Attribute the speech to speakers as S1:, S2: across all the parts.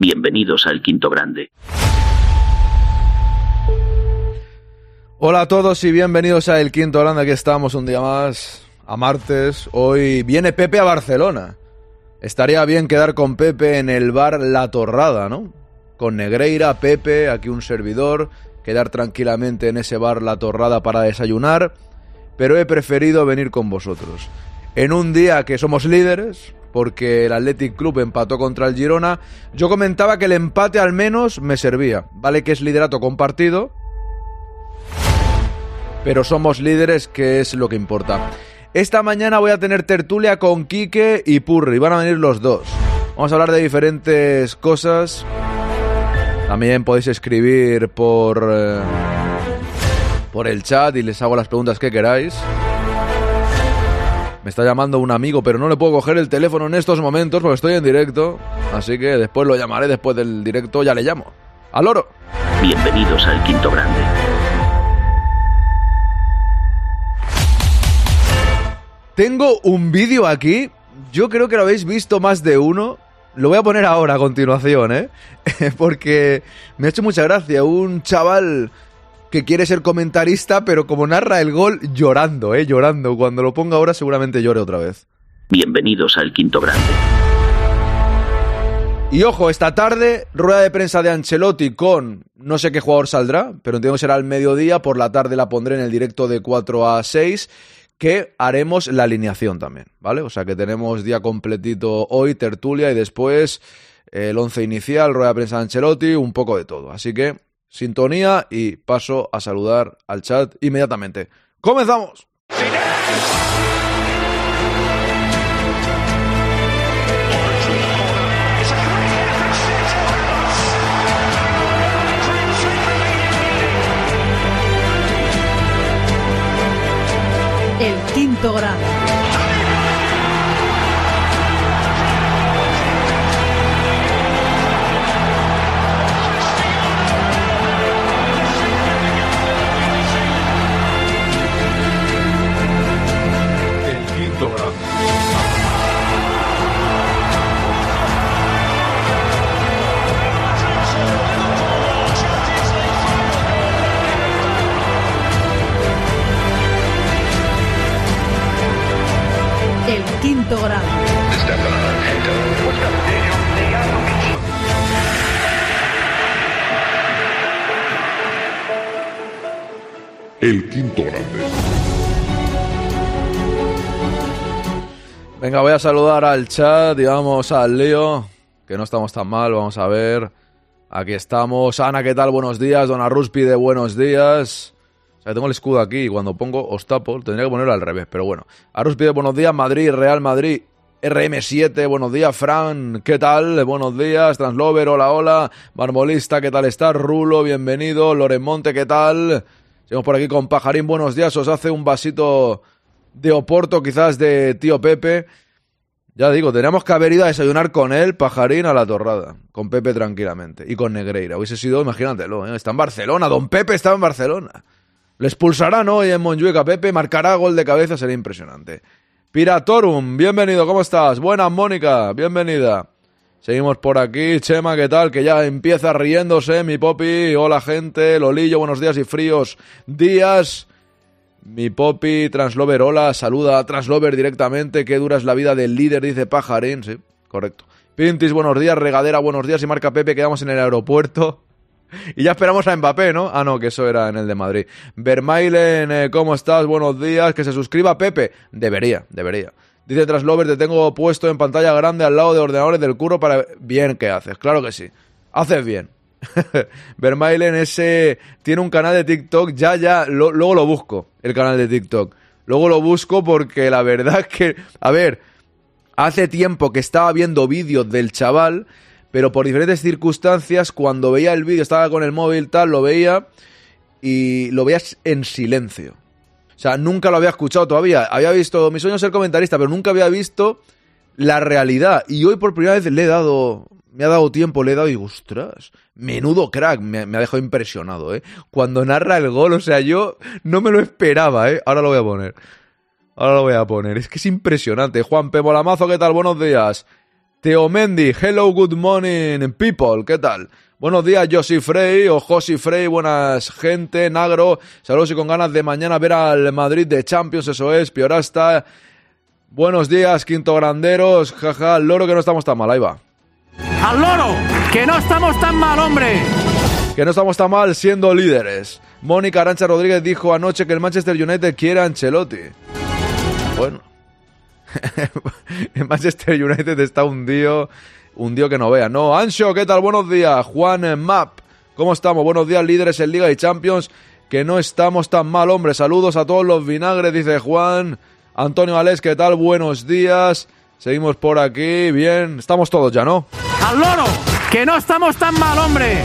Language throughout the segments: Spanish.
S1: Bienvenidos al Quinto Grande.
S2: Hola a todos y bienvenidos a El Quinto Grande. Aquí estamos un día más, a martes. Hoy viene Pepe a Barcelona. Estaría bien quedar con Pepe en el bar La Torrada, ¿no? Con Negreira, Pepe, aquí un servidor, quedar tranquilamente en ese bar La Torrada para desayunar, pero he preferido venir con vosotros. En un día que somos líderes, porque el Athletic Club empató contra el Girona, yo comentaba que el empate al menos me servía. Vale que es liderato compartido, pero somos líderes, que es lo que importa. Esta mañana voy a tener tertulia con Quique y Purri, van a venir los dos. Vamos a hablar de diferentes cosas. También podéis escribir por eh, por el chat y les hago las preguntas que queráis. Me está llamando un amigo, pero no le puedo coger el teléfono en estos momentos porque estoy en directo. Así que después lo llamaré después del directo, ya le llamo. ¡Al oro!
S1: Bienvenidos al Quinto Grande.
S2: Tengo un vídeo aquí. Yo creo que lo habéis visto más de uno. Lo voy a poner ahora a continuación, ¿eh? Porque me ha hecho mucha gracia. Un chaval que quiere ser comentarista, pero como narra el gol, llorando, ¿eh? Llorando. Cuando lo ponga ahora seguramente llore otra vez.
S1: Bienvenidos al Quinto Grande.
S2: Y ojo, esta tarde, rueda de prensa de Ancelotti con no sé qué jugador saldrá, pero entiendo que será al mediodía. Por la tarde la pondré en el directo de 4 a 6 que haremos la alineación también, ¿vale? O sea que tenemos día completito hoy, tertulia y después el once inicial, rueda de prensa de Ancelotti, un poco de todo. Así que sintonía y paso a saludar al chat inmediatamente. ¡Comenzamos!
S3: El quinto grado.
S4: Quinto grado.
S3: El quinto
S4: grande.
S2: Venga, voy a saludar al chat y vamos al lío, que no estamos tan mal, vamos a ver. Aquí estamos. Ana, ¿qué tal? Buenos días. Dona Rus pide buenos días. O sea, tengo el escudo aquí y cuando pongo os tapo, tendría que ponerlo al revés, pero bueno. Arus pide buenos días. Madrid, Real Madrid. RM7, buenos días, Fran, ¿qué tal? Buenos días, Translover, hola, hola, Marmolista, ¿qué tal estás? Rulo, bienvenido, Loremonte, ¿qué tal? Seguimos por aquí con Pajarín, buenos días, os hace un vasito de Oporto, quizás de tío Pepe. Ya digo, teníamos que haber ido a desayunar con él, Pajarín, a la torrada. Con Pepe tranquilamente. Y con Negreira. Hubiese sido, imagínatelo, ¿eh? está en Barcelona. Don Pepe estaba en Barcelona. Le expulsarán hoy en Montjuic a Pepe. Marcará gol de cabeza, sería impresionante. Piratorum, bienvenido, ¿cómo estás? Buenas, Mónica, bienvenida. Seguimos por aquí. Chema, ¿qué tal? Que ya empieza riéndose, mi popi. Hola, gente. Lolillo, buenos días y fríos días. Mi popi, Translover, hola, saluda a Translover directamente. Qué dura es la vida del líder, dice Pajarín. Sí, correcto. Pintis, buenos días. Regadera, buenos días. Y marca Pepe, quedamos en el aeropuerto. Y ya esperamos a Mbappé, ¿no? Ah, no, que eso era en el de Madrid. Vermailen, eh, ¿cómo estás? Buenos días. Que se suscriba Pepe. Debería, debería. Dice Translover, te tengo puesto en pantalla grande al lado de ordenadores del curro para... Bien que haces, claro que sí. Haces bien. Vermailen ese tiene un canal de TikTok, ya, ya, luego lo busco, el canal de TikTok. Luego lo busco porque la verdad es que, a ver, hace tiempo que estaba viendo vídeos del chaval, pero por diferentes circunstancias, cuando veía el vídeo, estaba con el móvil, tal, lo veía y lo veías en silencio. O sea, nunca lo había escuchado todavía. Había visto, mi sueño es ser comentarista, pero nunca había visto la realidad. Y hoy por primera vez le he dado, me ha dado tiempo, le he dado y ostras, menudo crack, me, me ha dejado impresionado, ¿eh? Cuando narra el gol, o sea, yo no me lo esperaba, ¿eh? Ahora lo voy a poner. Ahora lo voy a poner. Es que es impresionante. Juan P. ¿qué tal? Buenos días. Teo Mendy, hello, good morning, people, ¿qué tal? Buenos días, Josi Frey o Josi Frey, buenas gente, Nagro, saludos y con ganas de mañana ver al Madrid de Champions, eso es, Piorasta. Buenos días, Quinto Granderos, jaja, loro que no estamos tan mal, ahí va.
S5: ¡Al loro! ¡Que no estamos tan mal, hombre!
S2: Que no estamos tan mal siendo líderes. Mónica Arancha Rodríguez dijo anoche que el Manchester United quiere a Ancelotti. Bueno. el Manchester United está hundido, hundido que no vea. No, Ancho, ¿qué tal? Buenos días. Juan Map, ¿cómo estamos? Buenos días, líderes en Liga y Champions. Que no estamos tan mal, hombre. Saludos a todos los vinagres, dice Juan. Antonio Alés, ¿qué tal? Buenos días. Seguimos por aquí. Bien, estamos todos ya, ¿no?
S5: ¡Al loro! ¡Que no estamos tan mal, hombre!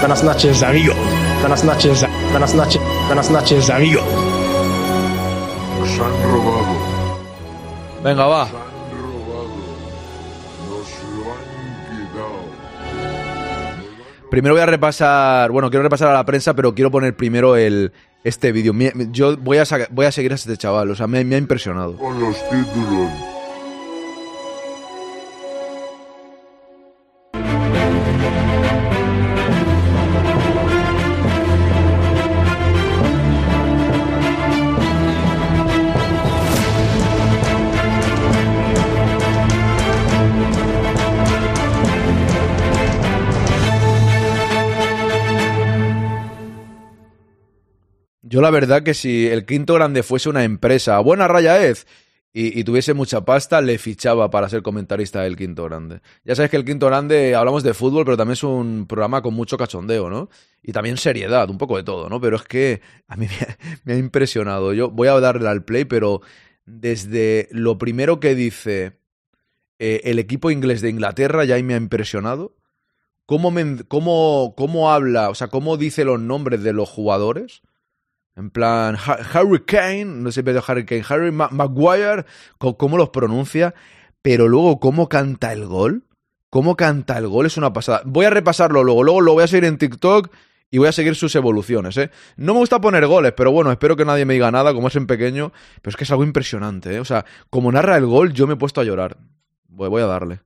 S6: Buenas noches, amigo. Buenas noches, buenas noches, buenas noches, amigo.
S4: Nos han robado.
S2: Venga, va.
S4: Nos han robado. Nos lo han quitado.
S2: Primero voy a repasar, bueno, quiero repasar a la prensa, pero quiero poner primero el este vídeo. Yo voy a, voy a seguir a este chaval, o sea, me, me ha impresionado.
S4: Con los títulos.
S2: Yo la verdad que si el quinto grande fuese una empresa, buena raya es, y, tuviese mucha pasta, le fichaba para ser comentarista del quinto grande. Ya sabes que el quinto grande, hablamos de fútbol, pero también es un programa con mucho cachondeo, ¿no? Y también seriedad, un poco de todo, ¿no? Pero es que a mí me ha, impresionado. Yo voy a darle al play, pero desde lo primero que dice eh, el equipo inglés de Inglaterra ya ahí me ha impresionado. Cómo, cómo, cómo habla, o sea, cómo dice los nombres de los jugadores. En plan, Ha- Harry Kane, no sé si he Harry Kane, Harry Ma- Maguire, cómo los pronuncia, pero luego cómo canta el gol, cómo canta el gol es una pasada. Voy a repasarlo luego, luego lo voy a seguir en TikTok y voy a seguir sus evoluciones, ¿eh? No me gusta poner goles, pero bueno, espero que nadie me diga nada, como es en pequeño, pero es que es algo impresionante, ¿eh? O sea, como narra el gol, yo me he puesto a llorar. Voy, a darle.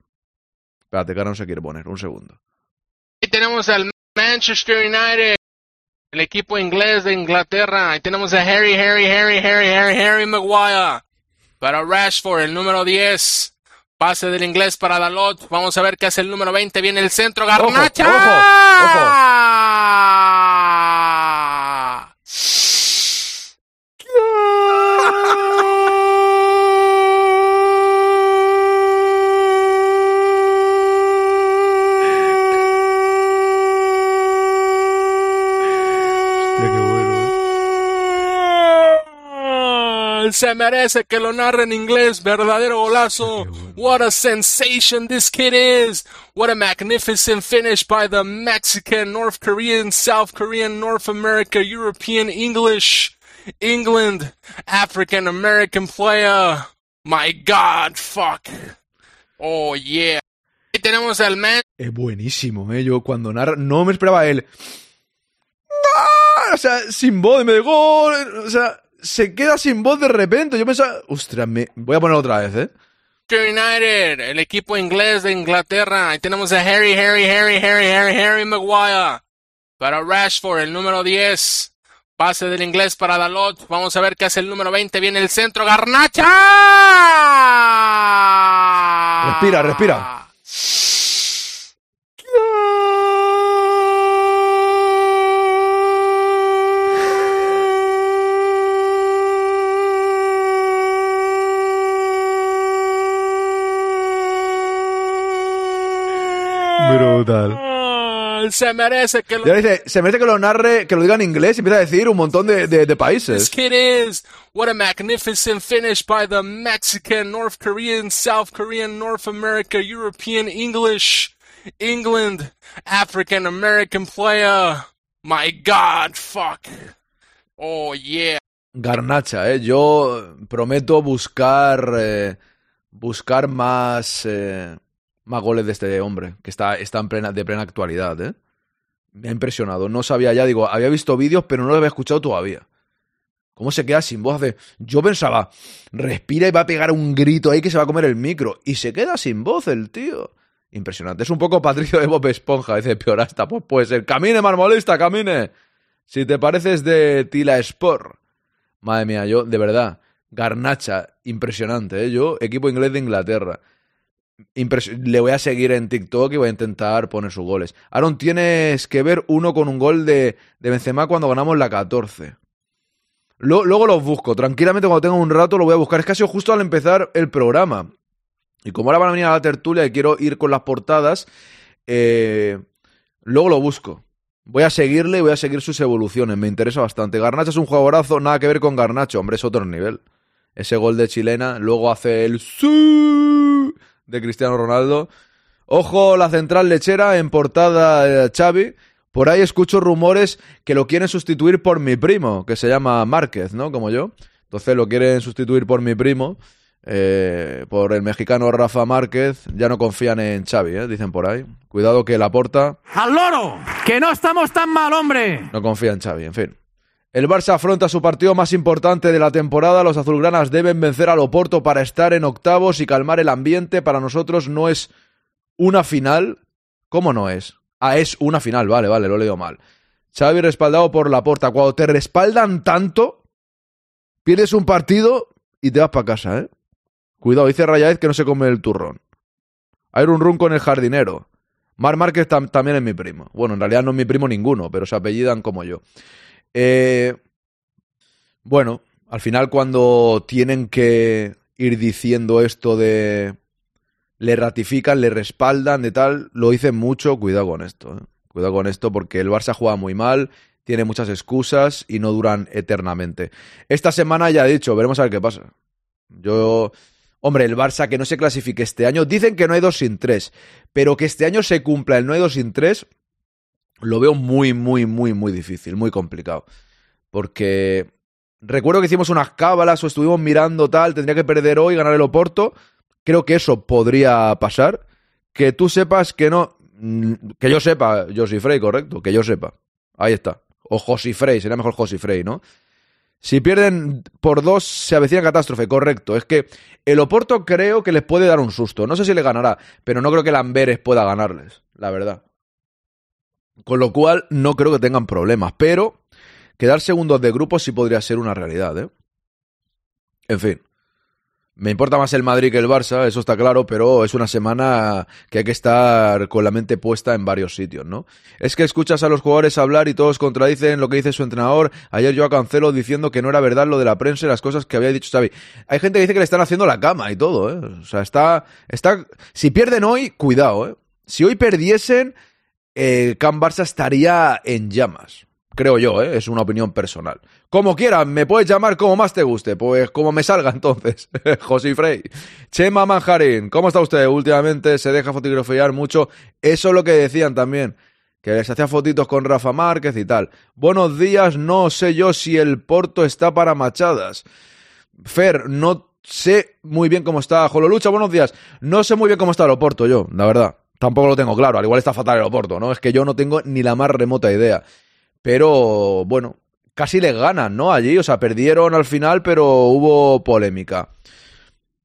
S2: Espérate, que ahora no se quiere poner, un segundo.
S7: Ahí tenemos al Manchester United, el equipo inglés de Inglaterra. Ahí tenemos a Harry, Harry, Harry, Harry, Harry, Harry Maguire. Para Rashford, el número 10. Pase del inglés para Dalot. Vamos a ver qué hace el número 20. Viene el centro. Garnacha.
S2: Hostia, qué bueno, ¿eh?
S7: Se merece que lo narre en inglés. Verdadero golazo. What a sensation this kid is. What a magnificent finish by the Mexican, North Korean, South Korean, North America, European, English, England, African American player. My God, fuck. Oh, yeah. Ahí tenemos al man.
S2: Es buenísimo, ¿eh? Yo cuando narra... No me esperaba él. ¡Ah! O sea, sin voz, me de gol. O sea, se queda sin voz de repente. Yo pensaba... Ostras, me... voy a ponerlo otra vez, ¿eh?
S7: United, el equipo inglés de Inglaterra. Ahí tenemos a Harry, Harry, Harry, Harry, Harry, Harry Maguire. Para Rashford, el número 10. Pase del inglés para Dalot. Vamos a ver qué hace el número 20. Viene el centro. Garnacha.
S2: Respira, respira. Brutal.
S7: Ah, Se merece que lo
S2: dice, se merece que lo narre, que lo diga en inglés y empieza a decir un montón de, de- de
S7: this
S2: países.
S7: kid is. What a magnificent finish by the Mexican, North Korean, South Korean, North America, European, English, England, African American player. My God, fuck. Oh, yeah.
S2: Garnacha, ¿eh? Yo prometo buscar, eh, buscar más, eh, más goles de este hombre, que está, está en plena, de plena actualidad, ¿eh? Me ha impresionado. No sabía ya, digo, había visto vídeos, pero no lo había escuchado todavía. ¿Cómo se queda sin voz? Hace- Yo pensaba, respira y va a pegar un grito ahí que se va a comer el micro. Y se queda sin voz el tío. Impresionante. Es un poco Patricio de Bob Esponja. Dice, peor hasta, pues puede ser. Camine, marmolista, camine. Si te pareces de Tila Sport. Madre mía, yo, de verdad, Garnacha, impresionante, ¿eh? Yo, equipo inglés de Inglaterra. Le voy a seguir en TikTok y voy a intentar poner sus goles. Aaron, tienes que ver uno con un gol de, de Benzema cuando ganamos la 14. Lo- luego los busco. Tranquilamente, cuando tenga un rato, lo voy a buscar. Es que ha sido justo al empezar el programa. Y como ahora van a venir a la tertulia y quiero ir con las portadas, eh, luego lo busco. Voy a seguirle y voy a seguir sus evoluciones. Me interesa bastante. Garnacho es un jugadorazo, nada que ver con Garnacho. Hombre, es otro nivel. Ese gol de chilena. Luego hace el de Cristiano Ronaldo. Ojo, la central lechera en portada eh, Xavi. Por ahí escucho rumores que lo quieren sustituir por mi primo, que se llama Márquez, ¿no? Como yo. Entonces lo quieren sustituir por mi primo, eh, por el mexicano Rafa Márquez. Ya no confían en Xavi, ¿eh? Dicen por ahí. Cuidado que la porta
S5: ¡Al loro! ¡Que no estamos tan mal, hombre!
S2: no confía en Xavi, en fin. El Barça afronta su partido más importante de la temporada. Los azulgranas deben vencer al Oporto para estar en octavos y calmar el ambiente. Para nosotros no es una final. ¿Cómo no es? Ah, es una final. Vale, vale, lo he leído mal. Xavi respaldado por la porta. Cuando te respaldan tanto, pierdes un partido y te vas para casa, ¿eh? Cuidado, dice Rayaez que no se come el turrón. Hay un run con el jardinero. Mar Márquez tam- también es mi primo. Bueno, en realidad no es mi primo ninguno, pero se apellidan como yo. Eh, bueno, al final cuando tienen que ir diciendo esto de... Le ratifican, le respaldan, de tal, lo dicen mucho, cuidado con esto. ¿eh? Cuidado con esto porque el Barça juega muy mal, tiene muchas excusas y no duran eternamente. Esta semana ya he dicho, veremos a ver qué pasa. Yo... Hombre, el Barça que no se clasifique este año, dicen que no hay dos sin tres, pero que este año se cumpla el no hay dos sin tres, lo veo muy, muy, muy, muy difícil, muy complicado. Porque recuerdo que hicimos unas cábalas o estuvimos mirando tal, tendría que perder hoy, ganar el Oporto. Creo que eso podría pasar. Que tú sepas que no. mm, Que yo sepa, Josi Frey, correcto, que yo sepa. Ahí está. O Josi Frey, sería mejor Josi Frey, ¿no? Si pierden por dos, se avecina catástrofe, correcto. Es que el Oporto creo que les puede dar un susto. No sé si le ganará, pero no creo que el Amberes pueda ganarles, la verdad. Con lo cual, no creo que tengan problemas. Pero quedar segundos de grupo sí podría ser una realidad, ¿eh? En fin. Me importa más el Madrid que el Barça, eso está claro, pero es una semana que hay que estar con la mente puesta en varios sitios, ¿no? Es que escuchas a los jugadores hablar y todos contradicen lo que dice su entrenador. Ayer yo a Cancelo diciendo que no era verdad lo de la prensa y las cosas que había dicho Xavi. Hay gente que dice que le están haciendo la cama y todo, ¿eh? O sea, está... está... Si pierden hoy, cuidado, ¿eh? Si hoy perdiesen, el Camp Barça estaría en llamas. Creo yo, ¿eh? es una opinión personal. Como quieras, me puedes llamar como más te guste, pues como me salga entonces. José Frey. Chema Manjarín, ¿cómo está usted? Últimamente se deja fotografiar mucho. Eso es lo que decían también, que se hacía fotitos con Rafa Márquez y tal. Buenos días, no sé yo si el Porto está para machadas. Fer, no sé muy bien cómo está Jololucha, buenos días. No sé muy bien cómo está el Oporto yo, la verdad. Tampoco lo tengo claro, al igual está fatal el Oporto, ¿no? Es que yo no tengo ni la más remota idea. Pero, bueno, casi les ganan, ¿no? Allí, o sea, perdieron al final, pero hubo polémica.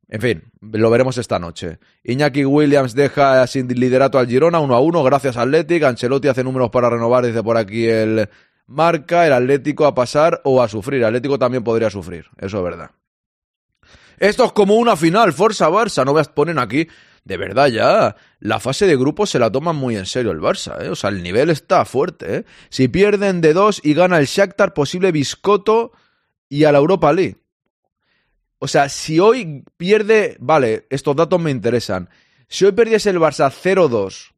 S2: En fin, lo veremos esta noche. Iñaki Williams deja sin liderato al Girona 1 a 1, gracias a Athletic. Ancelotti hace números para renovar, dice por aquí el marca. El Atlético a pasar o a sufrir. Atlético también podría sufrir, eso es verdad. Esto es como una final, Forza Barça. No veas, ponen aquí. De verdad, ya. La fase de grupos se la toman muy en serio el Barça, ¿eh? O sea, el nivel está fuerte, ¿eh? Si pierden de dos y gana el Shakhtar, posible biscoto y a la Europa League. O sea, si hoy pierde. Vale, estos datos me interesan. Si hoy perdiese el Barça 0-2,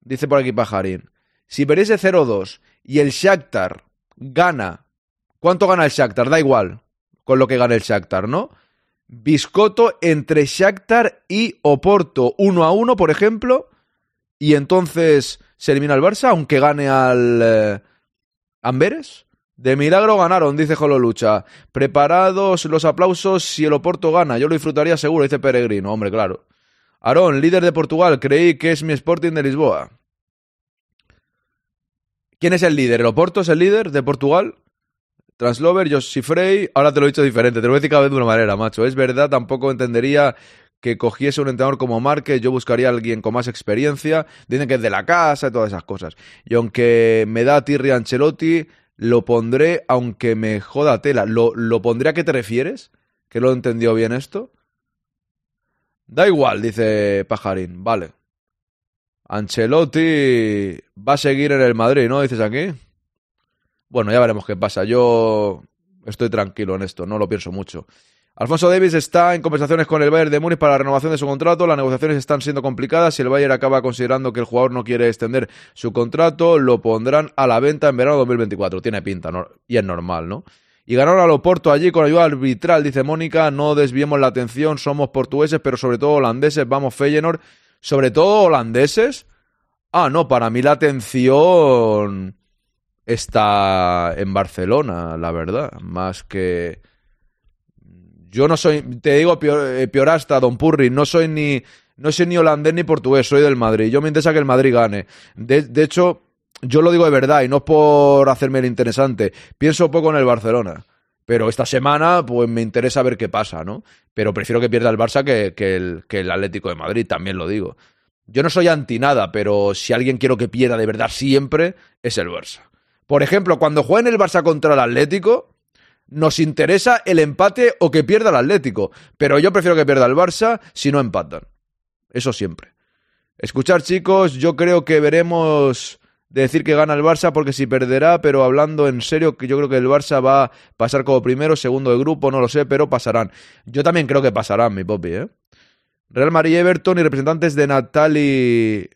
S2: dice por aquí Pajarín. Si perdiese 0-2 y el Shakhtar gana. ¿Cuánto gana el Shakhtar? Da igual con lo que gane el Shakhtar, ¿no? Biscoto entre Shakhtar y Oporto 1 a 1, por ejemplo, y entonces se elimina el Barça, aunque gane al eh, Amberes. De milagro ganaron, dice Jololucha. Preparados los aplausos si el Oporto gana. Yo lo disfrutaría seguro, dice Peregrino. Hombre, claro. Aarón, líder de Portugal, creí que es mi Sporting de Lisboa. ¿Quién es el líder? ¿El Oporto es el líder de Portugal? Translover, Joshi Frey, ahora te lo he dicho diferente, te lo voy a decir cada vez de una manera, macho. Es verdad, tampoco entendería que cogiese un entrenador como Márquez, yo buscaría a alguien con más experiencia, dicen que es de la casa y todas esas cosas. Y aunque me da Tirri Ancelotti, lo pondré aunque me joda tela. ¿Lo, ¿Lo pondré a qué te refieres? ¿Que lo he entendido bien esto? Da igual, dice Pajarín, vale. Ancelotti va a seguir en el Madrid, ¿no? Dices aquí. Bueno, ya veremos qué pasa. Yo estoy tranquilo en esto, no lo pienso mucho. Alfonso Davis está en conversaciones con el Bayern de Múnich para la renovación de su contrato. Las negociaciones están siendo complicadas. Si el Bayern acaba considerando que el jugador no quiere extender su contrato, lo pondrán a la venta en verano de 2024. Tiene pinta, ¿no? y es normal, ¿no? Y ganaron a Loporto allí con ayuda arbitral, dice Mónica. No desviemos la atención, somos portugueses, pero sobre todo holandeses. Vamos, Feyenoord. Sobre todo holandeses. Ah, no, para mí la atención está en Barcelona, la verdad. Más que. Yo no soy, te digo, pior, piorasta, Don Purri, no soy ni. No soy ni holandés ni portugués, soy del Madrid. Yo me interesa que el Madrid gane. De, hecho, yo lo digo de verdad y no es por hacerme el interesante. Pienso poco en el Barcelona. Pero esta semana, pues me interesa ver qué pasa, ¿no? Pero prefiero que pierda el Barça que, que, el, que el Atlético de Madrid, también lo digo. Yo no soy anti nada, pero si alguien quiero que pierda de verdad siempre, es el Barça. Por ejemplo, cuando jueguen el Barça contra el Atlético, nos interesa el empate o que pierda el Atlético. Pero yo prefiero que pierda el Barça si no empatan. Eso siempre. Escuchar, chicos, yo creo que veremos de decir que gana el Barça porque si perderá, pero hablando en serio, que yo creo que el Barça va a pasar como primero, segundo de grupo, no lo sé, pero pasarán. Yo también creo que pasarán, mi popi, ¿eh? Real Madrid Everton y representantes de Natali.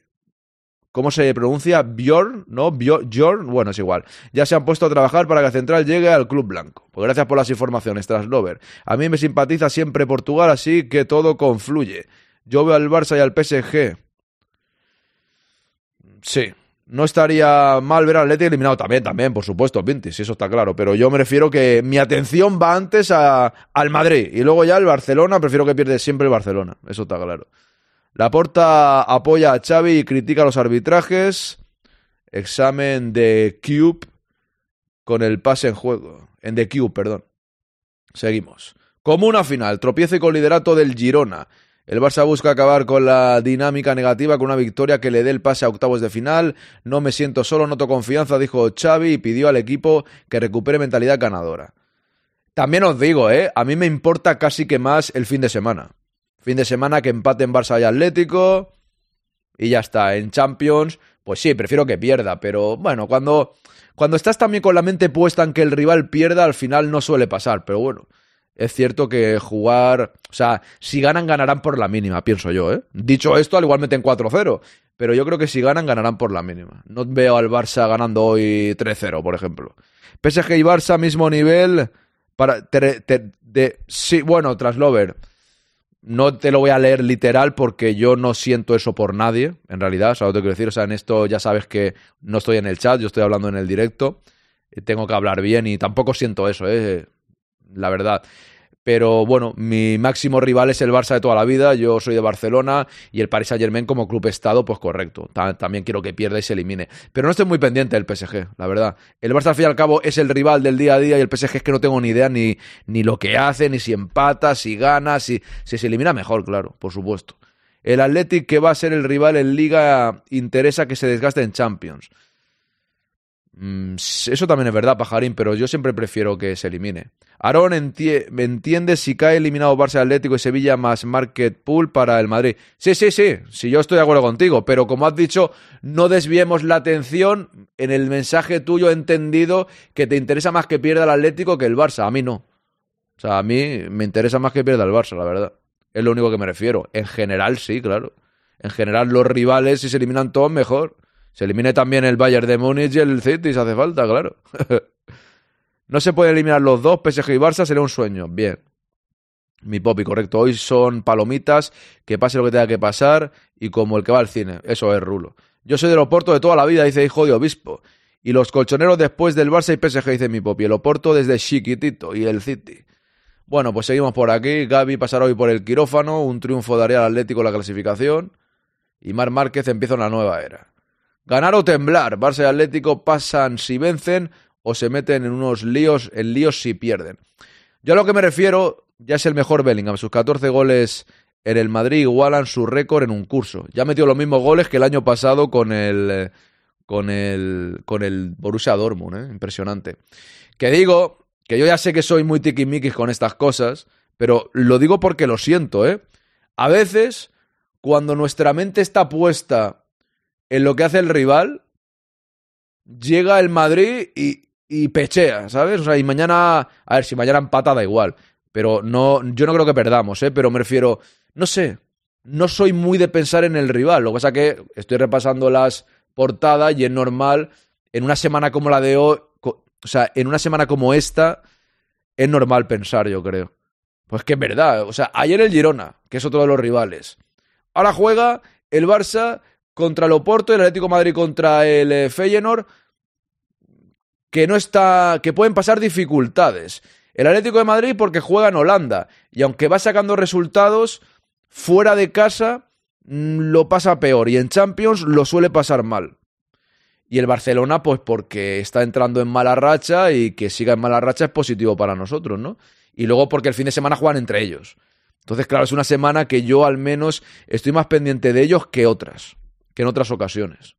S2: ¿Cómo se pronuncia? Bjorn, ¿no? Bjorn, bueno, es igual. Ya se han puesto a trabajar para que Central llegue al Club Blanco. Pues gracias por las informaciones, Traslover. A mí me simpatiza siempre Portugal, así que todo confluye. Yo veo al Barça y al PSG. Sí, no estaría mal ver al Atleti eliminado también, también, por supuesto, Pintis, eso está claro. Pero yo me refiero que mi atención va antes a, al Madrid y luego ya el Barcelona, prefiero que pierde siempre el Barcelona, eso está claro. La Porta apoya a Xavi y critica los arbitrajes. Examen de Cube con el pase en juego. En The Cube, perdón. Seguimos. Como una final, tropiezo y con liderato del Girona. El Barça busca acabar con la dinámica negativa con una victoria que le dé el pase a octavos de final. No me siento solo, noto confianza, dijo Xavi y pidió al equipo que recupere mentalidad ganadora. También os digo, ¿eh? A mí me importa casi que más el fin de semana. Fin de semana que empaten Barça y Atlético y ya está. En Champions, pues sí, prefiero que pierda, pero bueno, cuando, cuando estás también con la mente puesta en que el rival pierda, al final no suele pasar, pero bueno es cierto que jugar. O sea, si ganan, ganarán por la mínima, pienso yo, ¿eh? Dicho esto, al igual meten 4-0. Pero yo creo que si ganan, ganarán por la mínima. No veo al Barça ganando hoy 3-0, por ejemplo. PSG y Barça, mismo nivel. Para. de, sí, bueno, Traslover. No te lo voy a leer literal porque yo no siento eso por nadie, en realidad. ¿Sabes lo que quiero decir? O sea, en esto ya sabes que no estoy en el chat, yo estoy hablando en el directo. Tengo que hablar bien y tampoco siento eso, ¿eh? la verdad. Pero bueno, mi máximo rival es el Barça de toda la vida. Yo soy de Barcelona y el Paris Saint Germain como club estado, pues correcto. También quiero que pierda y se elimine. Pero no estoy muy pendiente del PSG, la verdad. El Barça al fin y al cabo es el rival del día a día y el PSG es que no tengo ni idea ni, ni lo que hace, ni si empata, si gana, si, si se elimina mejor, claro, por supuesto. El Athletic que va a ser el rival en Liga interesa que se desgaste en Champions. Mm, eso también es verdad, pajarín, pero yo siempre prefiero que se elimine. Aarón me entiende si cae eliminado Barça Atlético y Sevilla más Market Pool para el Madrid. Sí, sí, sí, sí, yo estoy de acuerdo contigo, pero como has dicho, no desviemos la atención. En el mensaje tuyo entendido que te interesa más que pierda el Atlético que el Barça. A mí no. O sea, a mí me interesa más que pierda el Barça, la verdad. Es lo único que me refiero. En general, sí, claro. En general, los rivales, si se eliminan todos, mejor. Se elimine también el Bayern de Múnich y el City si hace falta, claro. no se puede eliminar los dos, PSG y Barça, sería un sueño. Bien. Mi popi, correcto. Hoy son palomitas, que pase lo que tenga que pasar y como el que va al cine. Eso es rulo. Yo soy del Oporto de toda la vida, dice hijo de obispo. Y los colchoneros después del Barça y PSG, dice mi popi. El Oporto desde chiquitito y el City. Bueno, pues seguimos por aquí. Gaby pasará hoy por el quirófano. Un triunfo daría al Atlético la clasificación. Y Mar Márquez empieza una nueva era. Ganar o temblar. Barça y Atlético pasan si vencen o se meten en unos líos, en líos si pierden. Yo a lo que me refiero, ya es el mejor Bellingham. Sus 14 goles en el Madrid igualan su récord en un curso. Ya metió los mismos goles que el año pasado con el, con el, con el Borussia Dortmund, ¿eh? Impresionante. Que digo, que yo ya sé que soy muy tiquismiquis con estas cosas, pero lo digo porque lo siento, ¿eh? A veces, cuando nuestra mente está puesta en lo que hace el rival, llega el Madrid y, y pechea, ¿sabes? O sea, y mañana, a ver, si mañana empata da igual, pero no, yo no creo que perdamos, ¿eh? Pero me refiero, no sé, no soy muy de pensar en el rival, lo que pasa que estoy repasando las portadas y es normal, en una semana como la de hoy, o sea, en una semana como esta, es normal pensar, yo creo. Pues que es verdad, o sea, ayer el Girona, que es otro de los rivales. Ahora juega el Barça contra el Oporto y el Atlético de Madrid contra el eh, Feyenoord, que no está, que pueden pasar dificultades. El Atlético de Madrid porque juega en Holanda y aunque va sacando resultados fuera de casa mm, lo pasa peor y en Champions lo suele pasar mal. Y el Barcelona pues porque está entrando en mala racha y que siga en mala racha es positivo para nosotros, ¿no? Y luego porque el fin de semana juegan entre ellos. Entonces, claro, es una semana que yo al menos estoy más pendiente de ellos que otras, que en otras ocasiones.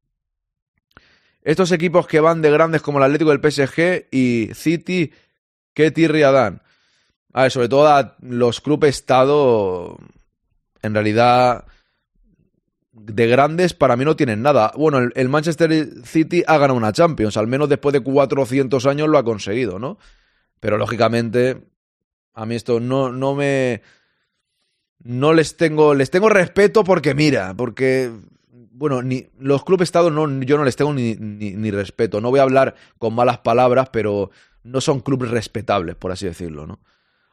S2: Estos equipos que van de grandes como el Atlético del PSG y City, ¿qué tirria dan? A ver, sobre todo a los clubes estado, en realidad, de grandes para mí no tienen nada. Bueno, el, el Manchester City ha ganado una Champions, al menos después de 400 años lo ha conseguido, ¿no? Pero lógicamente, a mí esto no, no me... No les tengo, les tengo respeto porque mira, porque bueno, ni los clubes estado no, yo no les tengo ni, respeto. No voy a hablar con malas palabras, pero no son clubes respetables, por así decirlo, ¿no?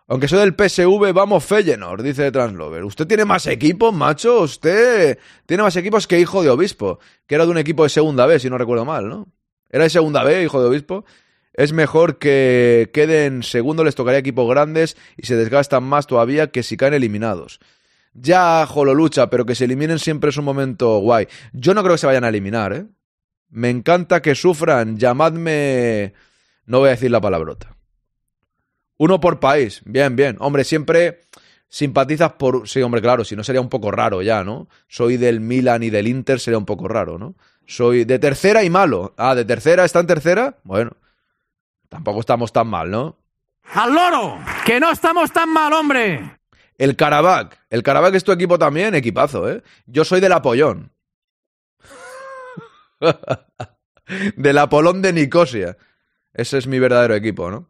S2: Aunque soy del PSV, vamos Feyenoord, dice Translover. Usted tiene más equipos, macho. Usted tiene más equipos que hijo de obispo, que era de un equipo de segunda B, si no recuerdo mal, ¿no? Era de segunda B, hijo de obispo. Es mejor que queden segundo, les tocaría equipos grandes y se desgastan más todavía que si caen eliminados. Ya, Jolo lucha, pero que se eliminen siempre es un momento guay. Yo no creo que se vayan a eliminar, ¿eh? Me encanta que sufran. Llamadme. No voy a decir la palabrota. Uno por país. Bien, bien. Hombre, siempre simpatizas por. Sí, hombre, claro, si no sería un poco raro ya, ¿no? Soy del Milan y del Inter, sería un poco raro, ¿no? Soy de tercera y malo. Ah, de tercera, ¿está en tercera? Bueno. Tampoco estamos tan mal, ¿no?
S5: ¡Al loro! ¡Que no estamos tan mal, hombre!
S2: El Karabakh. El Karabakh es tu equipo también, equipazo, ¿eh? Yo soy del Apollón. del Apolón de Nicosia. Ese es mi verdadero equipo, ¿no?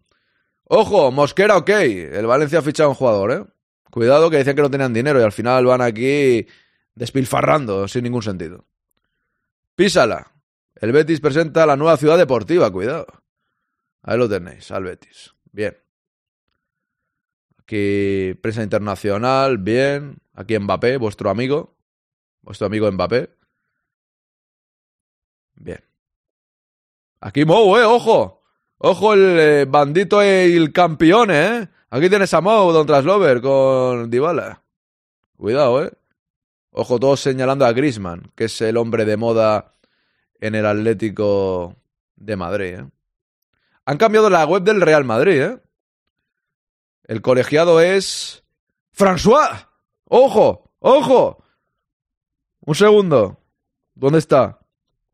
S2: Ojo, Mosquera, ok. El Valencia ha fichado un jugador, ¿eh? Cuidado que decían que no tenían dinero y al final van aquí despilfarrando sin ningún sentido. Písala. El Betis presenta la nueva ciudad deportiva, cuidado. Ahí lo tenéis, al Betis. Bien. Aquí prensa internacional, bien. Aquí Mbappé, vuestro amigo. Vuestro amigo Mbappé. Bien. Aquí Mou, eh, ojo. Ojo el eh, bandito y el campeón, eh. Aquí tienes a Mou, Don Traslover, con Dybala. Cuidado, eh. Ojo, todos señalando a Grisman, que es el hombre de moda en el Atlético de Madrid, eh. Han cambiado la web del Real Madrid, ¿eh? El colegiado es. ¡François! ¡Ojo! ¡Ojo! Un segundo. ¿Dónde está?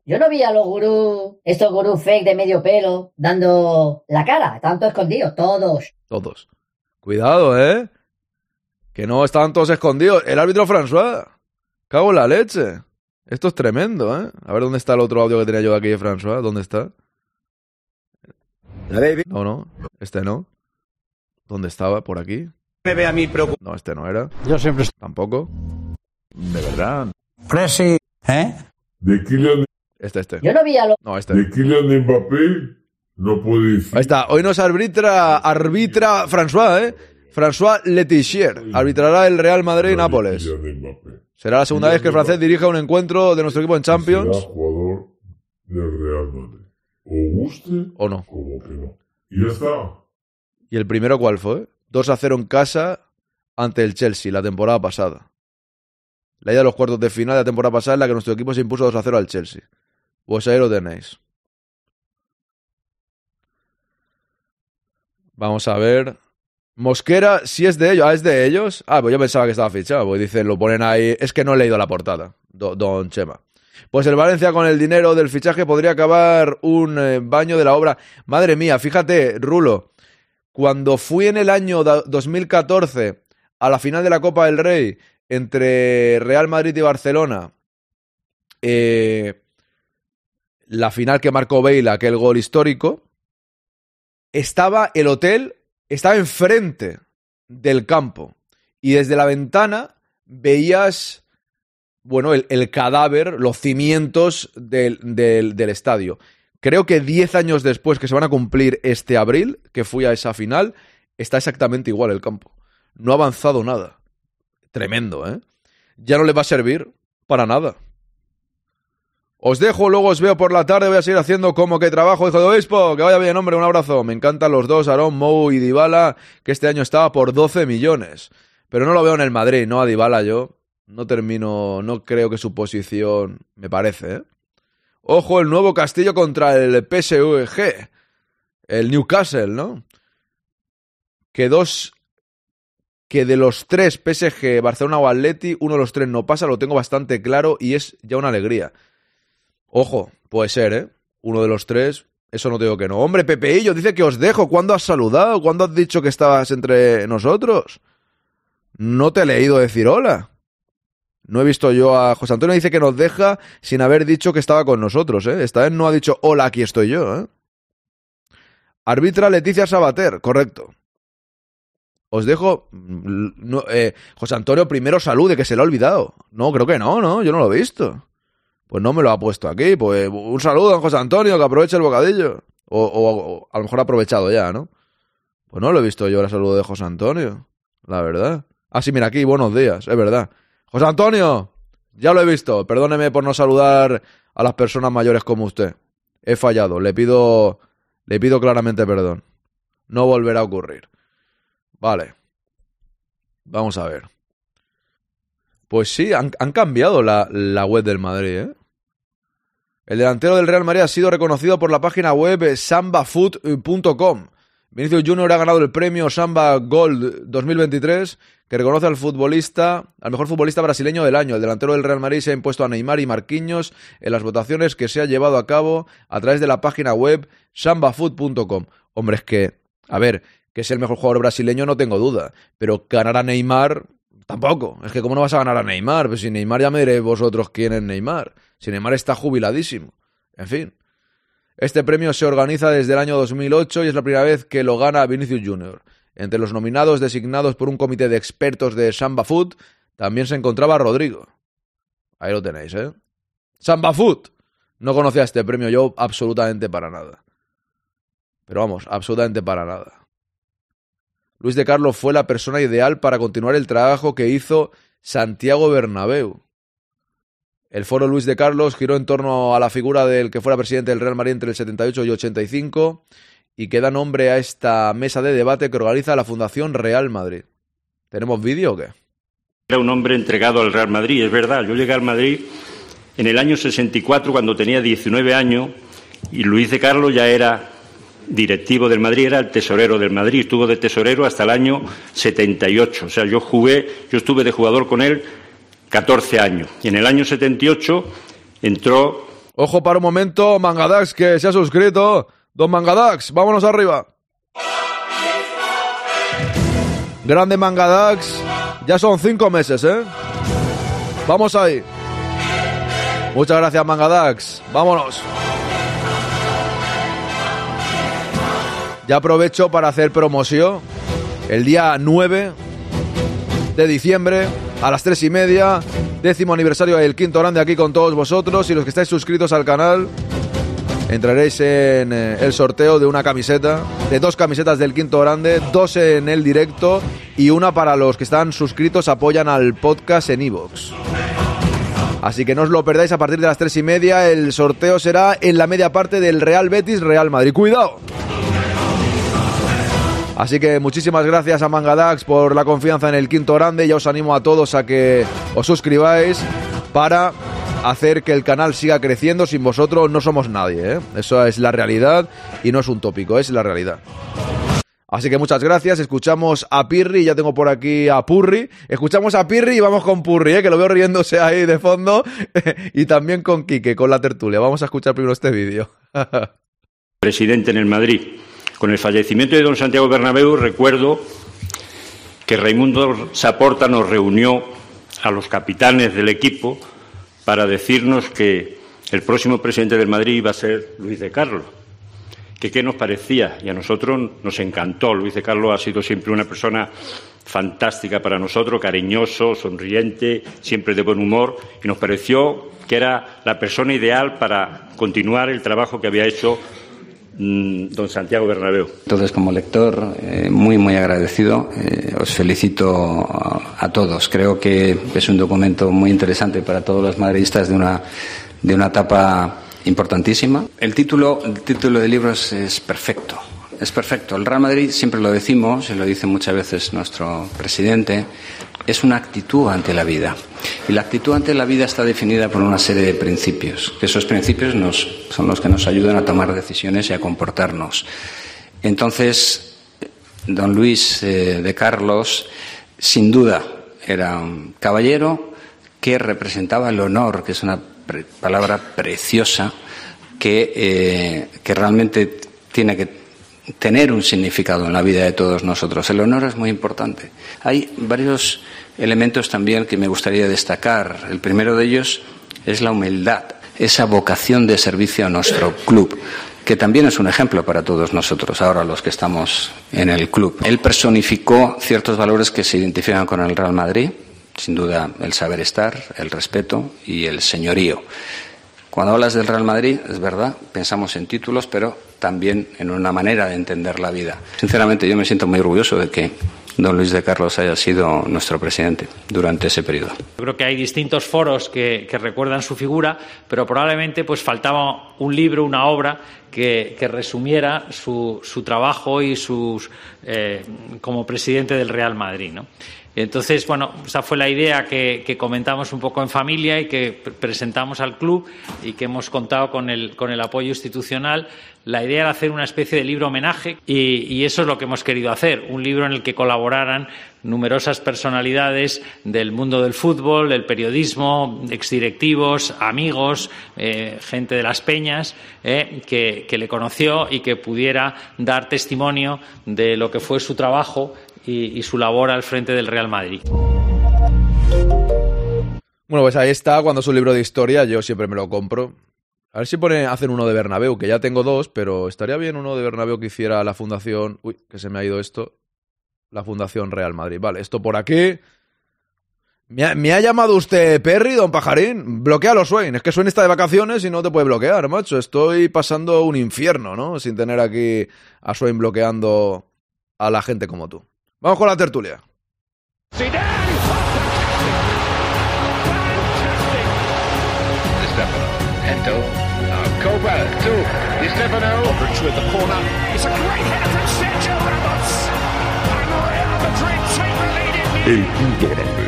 S8: Yo no vi a los gurús, estos gurús fake de medio pelo, dando la cara, tanto escondidos, todos.
S2: Todos. Cuidado, ¿eh? Que no estaban todos escondidos. El árbitro François. Cago en la leche. Esto es tremendo, ¿eh? A ver dónde está el otro audio que tenía yo aquí de François. ¿Dónde está? No, no. Este no. ¿Dónde estaba? ¿Por aquí?
S9: Me ve a mí preocupado.
S2: No, este no era.
S9: Yo siempre.
S2: Tampoco. De verdad.
S9: Presi. ¿Eh?
S4: De Kylian,
S2: Este, este.
S8: Yo no vi a los
S2: No, este.
S4: de Kylian Mbappé no puede decir.
S2: Ahí está. Hoy nos arbitra, arbitra François, ¿eh? François Letichier. Arbitrará el Real Madrid y Nápoles. Será la segunda vez que el francés dirija un encuentro de nuestro equipo en Champions.
S4: Será jugador del Real Madrid. O guste
S2: ¿O no?
S4: como que no. Y ya está.
S2: ¿Y el primero cuál fue? 2 a 0 en casa ante el Chelsea la temporada pasada. La ida a los cuartos de final de la temporada pasada en la que nuestro equipo se impuso 2 a 0 al Chelsea. Pues ahí lo tenéis. Vamos a ver. Mosquera, si es de ellos. Ah, es de ellos. Ah, pues yo pensaba que estaba fichado. Pues dicen, lo ponen ahí. Es que no he leído la portada, do- don Chema. Pues el Valencia con el dinero del fichaje podría acabar un eh, baño de la obra. Madre mía, fíjate, Rulo. Cuando fui en el año da- 2014 a la final de la Copa del Rey entre Real Madrid y Barcelona, eh, la final que marcó Bale, aquel gol histórico, estaba el hotel, estaba enfrente del campo. Y desde la ventana veías, bueno, el, cadáver, los cimientos del estadio. Creo que 10 años después, que se van a cumplir este abril, que fui a esa final, está exactamente igual el campo. No ha avanzado nada. Tremendo, ¿eh? Ya no le va a servir para nada. Os dejo, luego os veo por la tarde. Voy a seguir haciendo como que trabajo, hijo de obispo. Que vaya bien, hombre. Un abrazo. Me encantan los dos, Aaron, Mou y Dybala, que este año estaba por 12 millones. Pero no lo veo en el Madrid, no a Dybala yo. No termino, no creo que su posición me parece, ¿eh? Ojo, el nuevo Castillo contra el PSVG. El Newcastle, ¿no? Que dos. Que de los tres PSG, Barcelona o Atleti, uno de los tres no pasa, lo tengo bastante claro y es ya una alegría. Ojo, puede ser, ¿eh? Uno de los tres, eso no te digo que no. Hombre, Pepeillo, dice que os dejo. ¿Cuándo has saludado? ¿Cuándo has dicho que estabas entre nosotros? No te he leído decir hola. No he visto yo a José Antonio, dice que nos deja sin haber dicho que estaba con nosotros, ¿eh? Esta vez no ha dicho hola, aquí estoy yo, ¿eh? Arbitra Leticia Sabater, correcto. Os dejo. mm, eh, José Antonio primero salude, que se lo ha olvidado. No, creo que no, ¿no? Yo no lo he visto. Pues no me lo ha puesto aquí. Pues un saludo a José Antonio, que aproveche el bocadillo. O, o- o a lo mejor ha aprovechado ya, ¿no? Pues no lo he visto yo el saludo de José Antonio. La verdad. Ah, sí, mira aquí, buenos días, es verdad. José Antonio, ya lo he visto. Perdóneme por no saludar a las personas mayores como usted. He fallado. Le pido, le pido claramente perdón. No volverá a ocurrir. Vale. Vamos a ver. Pues sí, han, cambiado la, la web del Madrid, ¿eh? El delantero del Real Madrid ha sido reconocido por la página web sambafoot.com. Vinicius Junior ha ganado el premio Samba Gold 2023, que reconoce al futbolista, al mejor futbolista brasileño del año. El delantero del Real Madrid se ha impuesto a Neymar y Marquinhos en las votaciones que se ha llevado a cabo a través de la página web sambafoot.com. Hombre, es que, a ver, que es el mejor jugador brasileño no tengo duda, pero ganar a Neymar tampoco. Es que cómo no vas a ganar a Neymar, pues si Neymar ya me diréis vosotros quién es Neymar. Si Neymar está jubiladísimo. En fin. Este premio se organiza desde el año 2008 y es la primera vez que lo gana Vinicius Junior. Entre los nominados designados por un comité de expertos de Samba Food también se encontraba Rodrigo. Ahí lo tenéis, ¿eh? Samba Food. No conocía este premio yo absolutamente para nada. Pero vamos, absolutamente para nada. Luis de Carlos fue la persona ideal para continuar el trabajo que hizo Santiago Bernabéu. El foro Luis de Carlos giró en torno a la figura del que fuera presidente del Real Madrid entre el 78 y 85 y que da nombre a esta mesa de debate que organiza la Fundación Real Madrid. ¿Tenemos vídeo o qué?
S10: Era un hombre entregado al Real Madrid, es verdad. Yo llegué al Madrid en el año 64 cuando tenía 19 años y Luis de Carlos ya era directivo del Madrid, era el tesorero del Madrid, estuvo de tesorero hasta el año 78. O sea, yo jugué, yo estuve de jugador con él 14 años. Y en el año 78 entró
S2: Ojo para un momento, Mangadax que se ha suscrito. Don Mangadax, vámonos arriba. Grande Mangadax. Ya son cinco meses, ¿eh? Vamos ahí. Muchas gracias, Mangadax. Vámonos. Ya aprovecho para hacer promoción. El día 9 de diciembre a las tres y media, décimo aniversario del Quinto Grande aquí con todos vosotros y los que estáis suscritos al canal. Entraréis en eh, el sorteo de una camiseta, de dos camisetas del Quinto Grande, dos en el directo y una para los que están suscritos apoyan al podcast en iVoox. Así que no os lo perdáis a partir de las tres y media. El sorteo será en la media parte del Real Betis Real Madrid. ¡Cuidado! Así que muchísimas gracias a Mangadax por la confianza en el quinto grande. Ya os animo a todos a que os suscribáis para hacer que el canal siga creciendo. Sin vosotros no somos nadie. ¿eh? Eso es la realidad y no es un tópico, es la realidad. Así que muchas gracias. Escuchamos a Pirri, ya tengo por aquí a Purri. Escuchamos a Pirri y vamos con Purri, ¿eh? que lo veo riéndose ahí de fondo. y también con Quique, con la tertulia. Vamos a escuchar primero este vídeo.
S10: presidente en el Madrid. Con el fallecimiento de don Santiago Bernabéu recuerdo que Raimundo Saporta nos reunió a los capitanes del equipo para decirnos que el próximo presidente del Madrid iba a ser Luis de Carlos. Que qué nos parecía y a nosotros nos encantó. Luis de Carlos ha sido siempre una persona fantástica para nosotros, cariñoso, sonriente, siempre de buen humor y nos pareció que era la persona ideal para continuar el trabajo que había hecho don Santiago Bernabéu.
S11: Entonces, como lector, eh, muy, muy agradecido. Eh, os felicito a, todos. Creo que es un documento muy interesante para todos los madridistas de una, de una etapa importantísima. El título, el título del libro es perfecto. Es perfecto. El Real Madrid, siempre lo decimos, y lo dice muchas veces nuestro presidente, es una actitud ante la vida. Y la actitud ante la vida está definida por una serie de principios, que esos principios son los que nos ayudan a tomar decisiones y a comportarnos. Entonces, don Luis eh, de Carlos, sin duda, era un caballero que representaba el honor, que es una palabra preciosa, que, eh, que realmente tiene que tener un significado en la vida de todos nosotros. El honor es muy importante. Hay varios elementos también que me gustaría destacar. El primero de ellos es la humildad, esa vocación de servicio a nuestro club que también es un ejemplo para todos nosotros, ahora los que estamos en el club. Él personificó ciertos valores que se identifican con el Real Madrid, sin duda el saber estar, el respeto y el señorío. Cuando hablas del Real Madrid, es verdad, pensamos en títulos, pero también en una manera de entender la vida. Sinceramente, yo me siento muy orgulloso de que don Luis de Carlos haya sido nuestro presidente durante ese periodo.
S12: Yo creo que hay distintos foros que, recuerdan su figura, pero probablemente pues faltaba un libro, una obra que, resumiera su, trabajo y sus eh, como presidente del Real Madrid. ¿no? Entonces, bueno, esa fue la idea que, comentamos un poco en familia y que presentamos al club y que hemos contado con el, apoyo institucional. La idea era hacer una especie de libro homenaje y, eso es lo que hemos querido hacer, un libro en el que colaboraran numerosas personalidades del mundo del fútbol, del periodismo, exdirectivos, amigos, eh, gente de las peñas, eh, que le conoció y que pudiera dar testimonio de lo que fue su trabajo y, su labor al frente del Real Madrid.
S2: Bueno, pues ahí está, cuando es un libro de historia, yo siempre me lo compro. A ver si pone, hacen uno de Bernabéu, que ya tengo dos, pero estaría bien uno de Bernabéu que hiciera la fundación... Uy, que se me ha ido esto. La Fundación Real Madrid. Vale, esto por aquí. ¿Me ha, llamado usted Perry, don Pajarín? Bloquea a Swain. Es que Swain está de vacaciones y no te puede bloquear, macho. Estoy pasando un infierno, ¿no? Sin tener aquí a Swain bloqueando a la gente como tú. Vamos con la tertulia.
S4: El punto grande.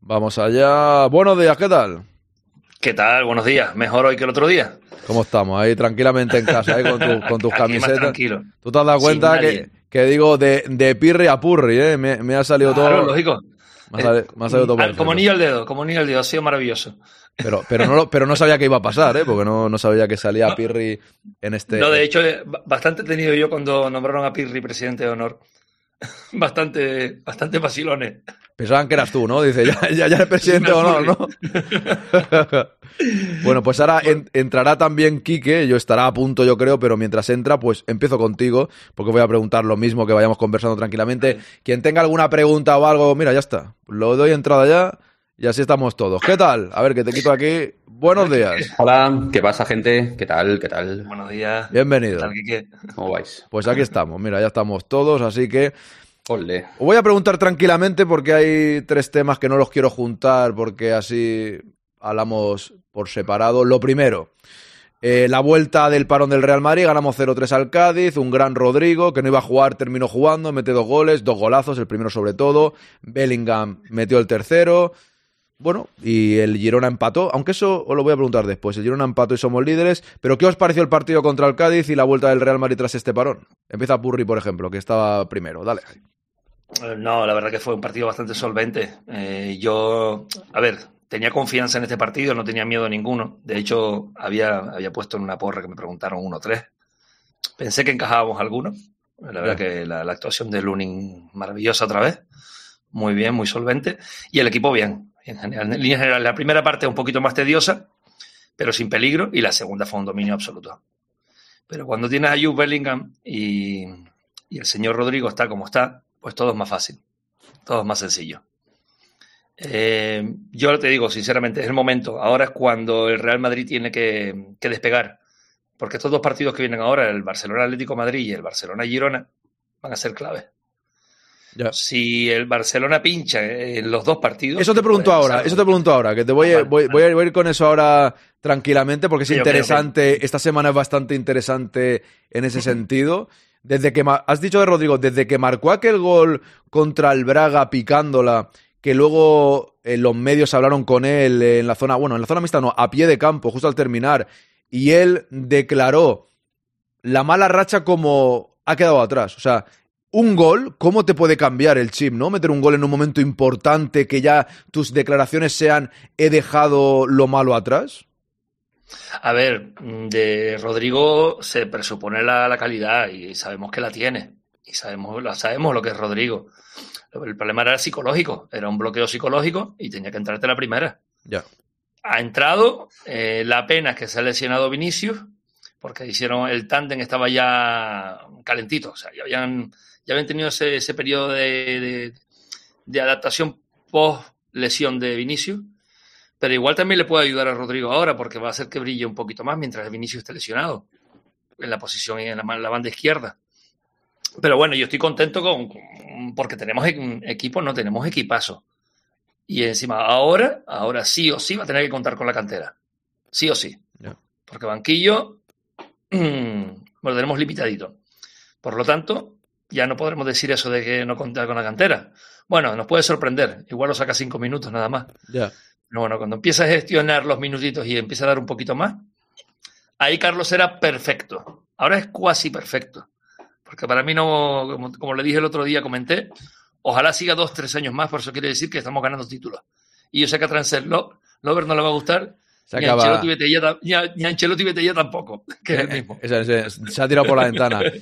S2: Vamos allá. Buenos días, ¿qué tal?
S13: ¿Qué tal? Buenos días. Mejor hoy que el otro día.
S2: ¿Cómo estamos? Ahí tranquilamente en casa, ¿eh? con, con tus camisetas.
S13: tranquilo.
S2: ¿Tú te has dado cuenta que, que, digo de, de pirri a purri, ¿eh? Me, ha salido
S13: claro,
S2: todo.
S13: lógico.
S2: Me ha, salido, me ha salido todo
S13: Como niño al dedo, como niño al dedo, ha sido maravilloso.
S2: Pero, pero, no, pero no sabía qué iba a pasar, ¿eh? Porque no, no sabía que salía Pirri en este.
S13: No, de hecho, eh, bastante he tenido yo cuando nombraron a Pirri presidente de honor. bastante, bastante vacilones.
S2: Pensaban que eras tú, ¿no? Dice, ya, ya, ya eres presidente o no, ¿no? bueno, pues ahora entrará también Quique, yo estará a punto, yo creo, pero mientras entra, pues empiezo contigo, porque voy a preguntar lo mismo que vayamos conversando tranquilamente. Quien tenga alguna pregunta o algo, mira, ya está. Lo doy entrada ya y así estamos todos. ¿Qué tal? A ver, que te quito aquí. Buenos días.
S14: Hola, ¿qué pasa, gente? ¿Qué tal? ¿Qué tal?
S13: Buenos días.
S2: Bienvenido.
S14: ¿Cómo vais?
S2: Pues aquí estamos, mira, ya estamos todos, así que Os voy a preguntar tranquilamente porque hay tres temas que no los quiero juntar porque así hablamos por separado. Lo primero, eh, la vuelta del parón del Real Madrid, ganamos 0-3 al Cádiz, un gran Rodrigo que no iba a jugar, terminó jugando, mete dos goles, dos golazos, el primero sobre todo. Bellingham metió el tercero. Bueno, y el Girona empató, aunque eso os lo voy a preguntar después. El Girona empató y somos líderes, pero ¿qué os pareció el partido contra el Cádiz y la vuelta del Real Madrid tras este parón? Empieza Purri, por ejemplo, que estaba primero. Dale.
S13: Eh, No, la verdad que fue un partido bastante solvente. Eh, yo, a ver, tenía confianza en este partido, no tenía miedo a ninguno. De hecho, había, había puesto en una porra que me preguntaron 1-3. Pensé que encajábamos alguno. La verdad que la, la actuación de Lunin maravillosa otra vez. Muy bien, muy solvente. Y el equipo bien. En, en general, la primera parte un poquito más tediosa, pero sin peligro. Y la segunda fue un dominio absoluto. Pero cuando tienes a Jude Bellingham y, el señor Rodrigo está como está, pues todo es más fácil. Todo es más sencillo. Eh, yo te digo, sinceramente, es el momento. Ahora es cuando el Real Madrid tiene que, que despegar. Porque estos dos partidos que vienen ahora, el Barcelona Atlético Madrid y el Barcelona Girona, van a ser clave.
S2: Ya.
S13: Si el Barcelona pincha en los dos partidos.
S2: Eso te pregunto ahora, eso te pregunto ahora, que te voy, a-
S13: Vale,
S2: voy, voy a, voy a ir con eso ahora tranquilamente porque es
S13: Sí,
S2: interesante, esta semana es bastante interesante en ese sentido. Desde que has dicho de Rodrigo, desde que marcó aquel gol contra el Braga picándola, que luego en los medios hablaron con él en la zona, bueno, en la zona mixta no, a pie de campo, justo al terminar, y él declaró la mala racha como ha quedado atrás. O sea, un gol, ¿cómo te puede cambiar el chip, no? Meter un gol en un momento importante, que ya tus declaraciones sean he dejado lo malo atrás.
S13: A ver, de Rodrigo se presupone la, la calidad y sabemos que la tiene. Y sabemos, la- sabemos lo que es Rodrigo. El problema era psicológico, era un bloqueo psicológico y tenía que entrarte la primera.
S2: Ya.
S13: Ha entrado, eh, la pena es que se ha lesionado Vinicius, porque hicieron el tándem estaba ya calentito, o sea, ya habían, ya habían tenido ese, ese periodo de, de- de adaptación post lesión de Vinicius. Pero igual también le puede ayudar a Rodrigo ahora porque va a hacer que brille un poquito más mientras Vinicius esté lesionado en la posición en la, la banda izquierda. Pero bueno, yo estoy contento con, con- porque tenemos e- equipo, no tenemos equipazo. Y encima ahora, ahora sí o sí va a tener que contar con la cantera. Sí o sí.
S2: Ya.
S13: Porque banquillo lo tenemos limitadito. Por lo tanto, ya no podremos decir eso de que no contar con la cantera. Bueno, nos puede sorprender. Igual lo saca cinco minutos nada más.
S2: Ya.
S13: Pero bueno, cuando empieza a gestionar los minutitos y empieza a dar un poquito más, ahí Carlos era perfecto. Ahora es cuasi perfecto. Porque para mí no, como, como le dije el otro día, comenté, ojalá siga dos, tres años más, por eso quiere decir que estamos ganando títulos. Y yo sé que a Transfer Lo- Lover no le va a gustar,
S2: Se
S13: ni
S2: acaba-
S13: Ancelotti Betella ta- ni a- ni a Ancelotti Betella tampoco, que es el mismo.
S2: Ese- ese- se ha tirado por la ventana.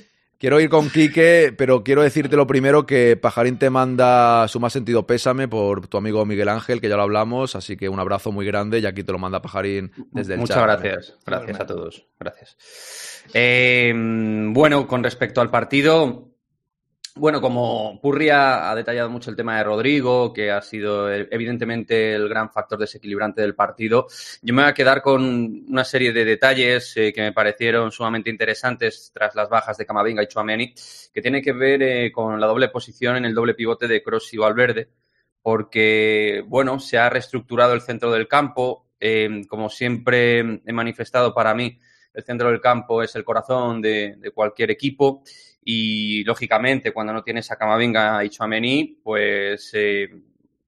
S2: Quiero ir con Quique, pero quiero decirte lo primero que Pajarín te manda su más sentido pésame por tu amigo Miguel Ángel, que ya lo hablamos, así que un abrazo muy grande y aquí te lo manda Pajarín desde el
S14: Muchas
S2: chat.
S14: gracias. Gracias a todos. Gracias. Eh, bueno, con respecto al partido, bueno, como Purria ha detallado mucho el tema de Rodrigo, que ha sido eh, evidentemente el gran factor desequilibrante del partido, yo me voy a quedar con una serie de detalles eh, que me parecieron sumamente interesantes tras las bajas de Camavinga y Chouameni, que tiene que ver eh, con la doble posición en el doble pivote de Kroos y Valverde, porque, bueno, se ha reestructurado el centro del campo. eh, como siempre he manifestado para mí, el centro del campo es el corazón de cualquier equipo y, lógicamente, cuando no tienes a Camavinga y Chouameni, pues eh,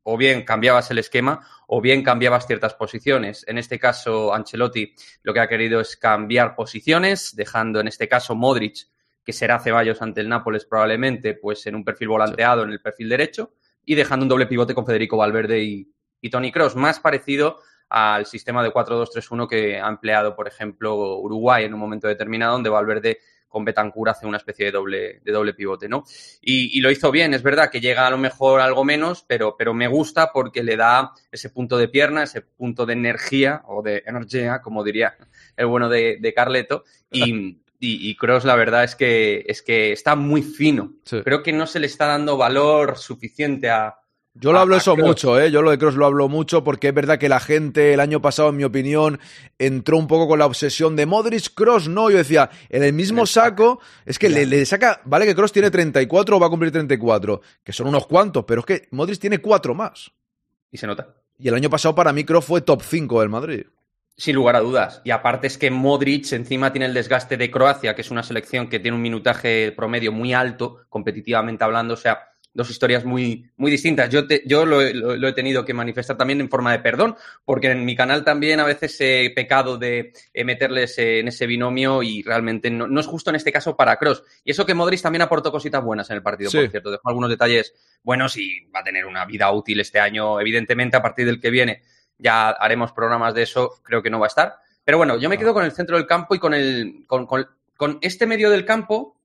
S14: o bien cambiabas el esquema o bien cambiabas ciertas posiciones. En este caso, Ancelotti lo que ha querido es cambiar posiciones, dejando en este caso Modric, que será Ceballos ante el Nápoles probablemente, pues en un perfil volanteado en el perfil derecho, y dejando un doble pivote con Federico Valverde y, y Tony Cross, más parecido al sistema de 4-2-3-1 que ha empleado, por ejemplo, Uruguay en un momento determinado, donde Valverde con Betancur hace una especie de doble, de doble pivote, ¿no? Y, y lo hizo bien, es verdad que llega a lo mejor algo menos, pero, pero me gusta porque le da ese punto de pierna, ese punto de energía o de energía, como diría el bueno de, de Carleto, y, y, y Cross la verdad es que, es que está muy fino.
S2: Sí.
S14: Creo que no se le está dando valor suficiente a,
S2: Yo lo hablo
S14: a
S2: eso mucho, ¿eh? Yo lo de Cross lo hablo mucho porque es verdad que la gente el año pasado, en mi opinión, entró un poco con la obsesión de Modric, Cross no. Yo decía, en el mismo saco, es que le, le saca, vale que Cross tiene 34 o va a cumplir 34, que son unos cuantos, pero es que Modric tiene cuatro más.
S14: Y se nota.
S2: Y el año pasado para mí Kroos fue top 5 del Madrid.
S14: Sin lugar a dudas. Y aparte es que Modric encima tiene el desgaste de Croacia, que es una selección que tiene un minutaje promedio muy alto, competitivamente hablando. O sea, dos historias muy, muy distintas. Yo, te, yo lo, lo, lo, he tenido que manifestar también en forma de perdón, porque en mi canal también a veces he pecado de meterles en ese binomio y realmente no, no, es justo en este caso para Cross. Y eso que Modric también aportó cositas buenas en el partido, sí. por cierto. Dejó algunos detalles buenos y va a tener una vida útil este año. Evidentemente, a partir del que viene ya haremos programas de eso, creo que no va a estar. Pero bueno, yo me quedo con el centro del campo y con, el, con, con, con este medio del campo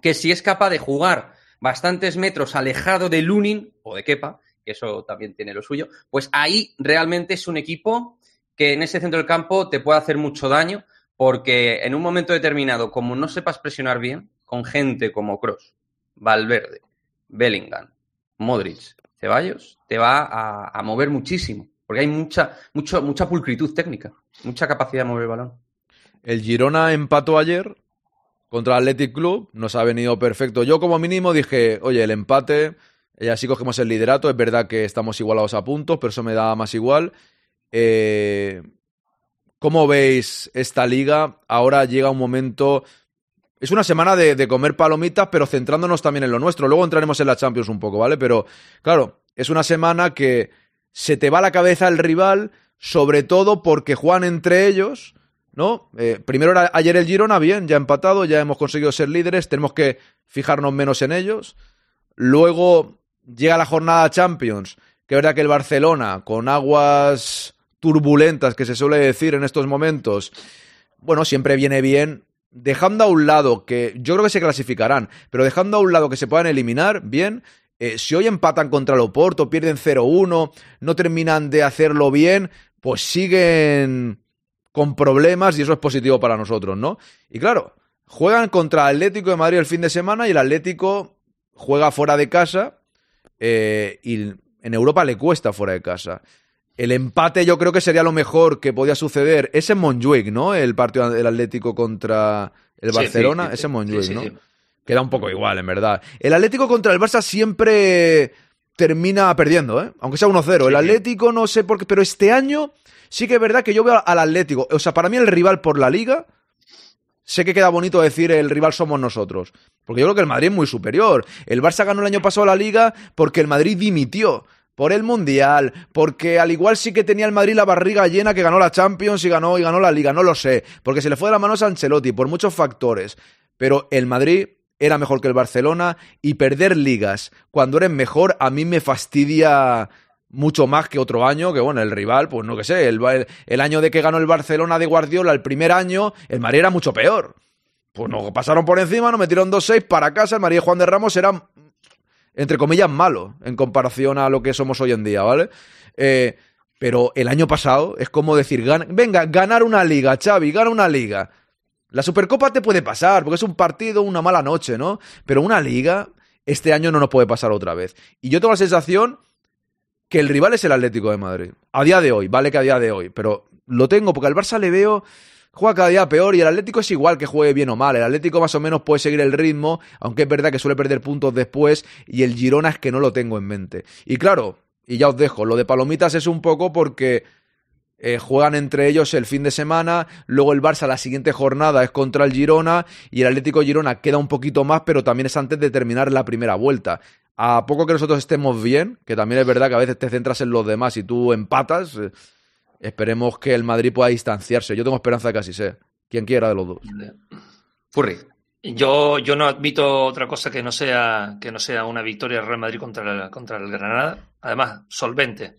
S14: que si es capaz de jugar bastantes metros alejado de Lunin o de Kepa, que eso también tiene lo suyo, pues ahí realmente es un equipo que en ese centro del campo te puede hacer mucho daño porque en un momento determinado, como no sepas presionar bien, con gente como Cross, Valverde, Bellingham, Modric, Ceballos, te va a, a mover muchísimo, porque hay mucha, mucho, mucha pulcritud técnica, mucha capacidad de mover el balón.
S2: El Girona empató ayer contra el Athletic Club, nos ha venido perfecto. Yo como mínimo dije, oye, el empate, y así cogemos el liderato, es verdad que estamos igualados a puntos, pero eso me da más igual. Eh, ¿Cómo veis esta liga? Ahora llega un momento... Es una semana de, de, comer palomitas, pero centrándonos también en lo nuestro. Luego entraremos en la Champions un poco, ¿vale? Pero, claro, es una semana que se te va la cabeza el rival, sobre todo porque juegan entre ellos ¿no? Eh, primero era ayer el Girona, bien, ya empatado, ya hemos conseguido ser líderes, tenemos que fijarnos menos en ellos. Luego llega la jornada Champions, que es verdad que el Barcelona, con aguas turbulentas que se suele decir en estos momentos, bueno, siempre viene bien. Dejando a un lado que yo creo que se clasificarán, pero dejando a un lado que se puedan eliminar, bien, eh, si hoy empatan contra el Oporto, pierden 0-1, no terminan de hacerlo bien, pues siguen con problemas y eso es positivo para nosotros, ¿no? Y claro, juegan contra el Atlético de Madrid el fin de semana y el Atlético juega fuera de casa eh, y en Europa le cuesta fuera de casa. El empate yo creo que sería lo mejor que podía suceder. Es en Montjuic, ¿no? El partido del Atlético contra el Barcelona. Sí, sí, sí, es en Montjuic, ¿no? Queda un poco igual, en verdad. El Atlético contra el Barça siempre termina perdiendo, ¿eh? Aunque sea 1-0. el Atlético no sé por qué, pero este año sí que es verdad que yo veo al Atlético. O sea, para mí el rival por la liga, sé que queda bonito decir el rival somos nosotros. Porque yo creo que el Madrid es muy superior. El Barça ganó el año pasado la liga porque el Madrid dimitió. Por el Mundial, porque al igual sí que tenía el Madrid la barriga llena que ganó la Champions y ganó y ganó la Liga, no lo sé, porque se le fue de la mano a Ancelotti por muchos factores. Pero el Madrid era mejor que el Barcelona y perder ligas cuando eres mejor a mí me fastidia mucho más que otro año, que bueno, el rival, pues no que sé, el, el, año de que ganó el Barcelona de Guardiola, el primer año, el Madrid era mucho peor. Pues nos pasaron por encima, nos metieron 2-6 para casa, el María Juan de Ramos era, entre comillas, malo en comparación a lo que somos hoy en día, ¿vale? Eh, pero el año pasado es como decir, venga, ganar una liga, Xavi, gana una liga. La Supercopa te puede pasar, porque es un partido, una mala noche, ¿no? Pero una liga, este año no nos puede pasar otra vez. Y yo tengo la sensación que el rival es el Atlético de Madrid. A día de hoy, vale que a día de hoy, pero lo tengo porque al Barça le veo juega cada día peor y el Atlético es igual que juegue bien o mal. El Atlético más o menos puede seguir el ritmo, aunque es verdad que suele perder puntos después y el Girona es que no lo tengo en mente. Y claro, y ya os dejo, lo de Palomitas es un poco porque eh, juegan entre ellos el fin de semana, luego el Barça la siguiente jornada es contra el Girona y el Atlético Girona queda un poquito más, pero también es antes de terminar la primera vuelta a poco que nosotros estemos bien, que también es verdad que a veces te centras en los demás y tú empatas, eh, esperemos que el Madrid pueda distanciarse. Yo tengo esperanza de que así sea. Quien quiera de los dos.
S13: Furry. Yo, yo no admito otra cosa que no sea, que no sea una victoria del Real Madrid contra el, contra el Granada. Además, solvente.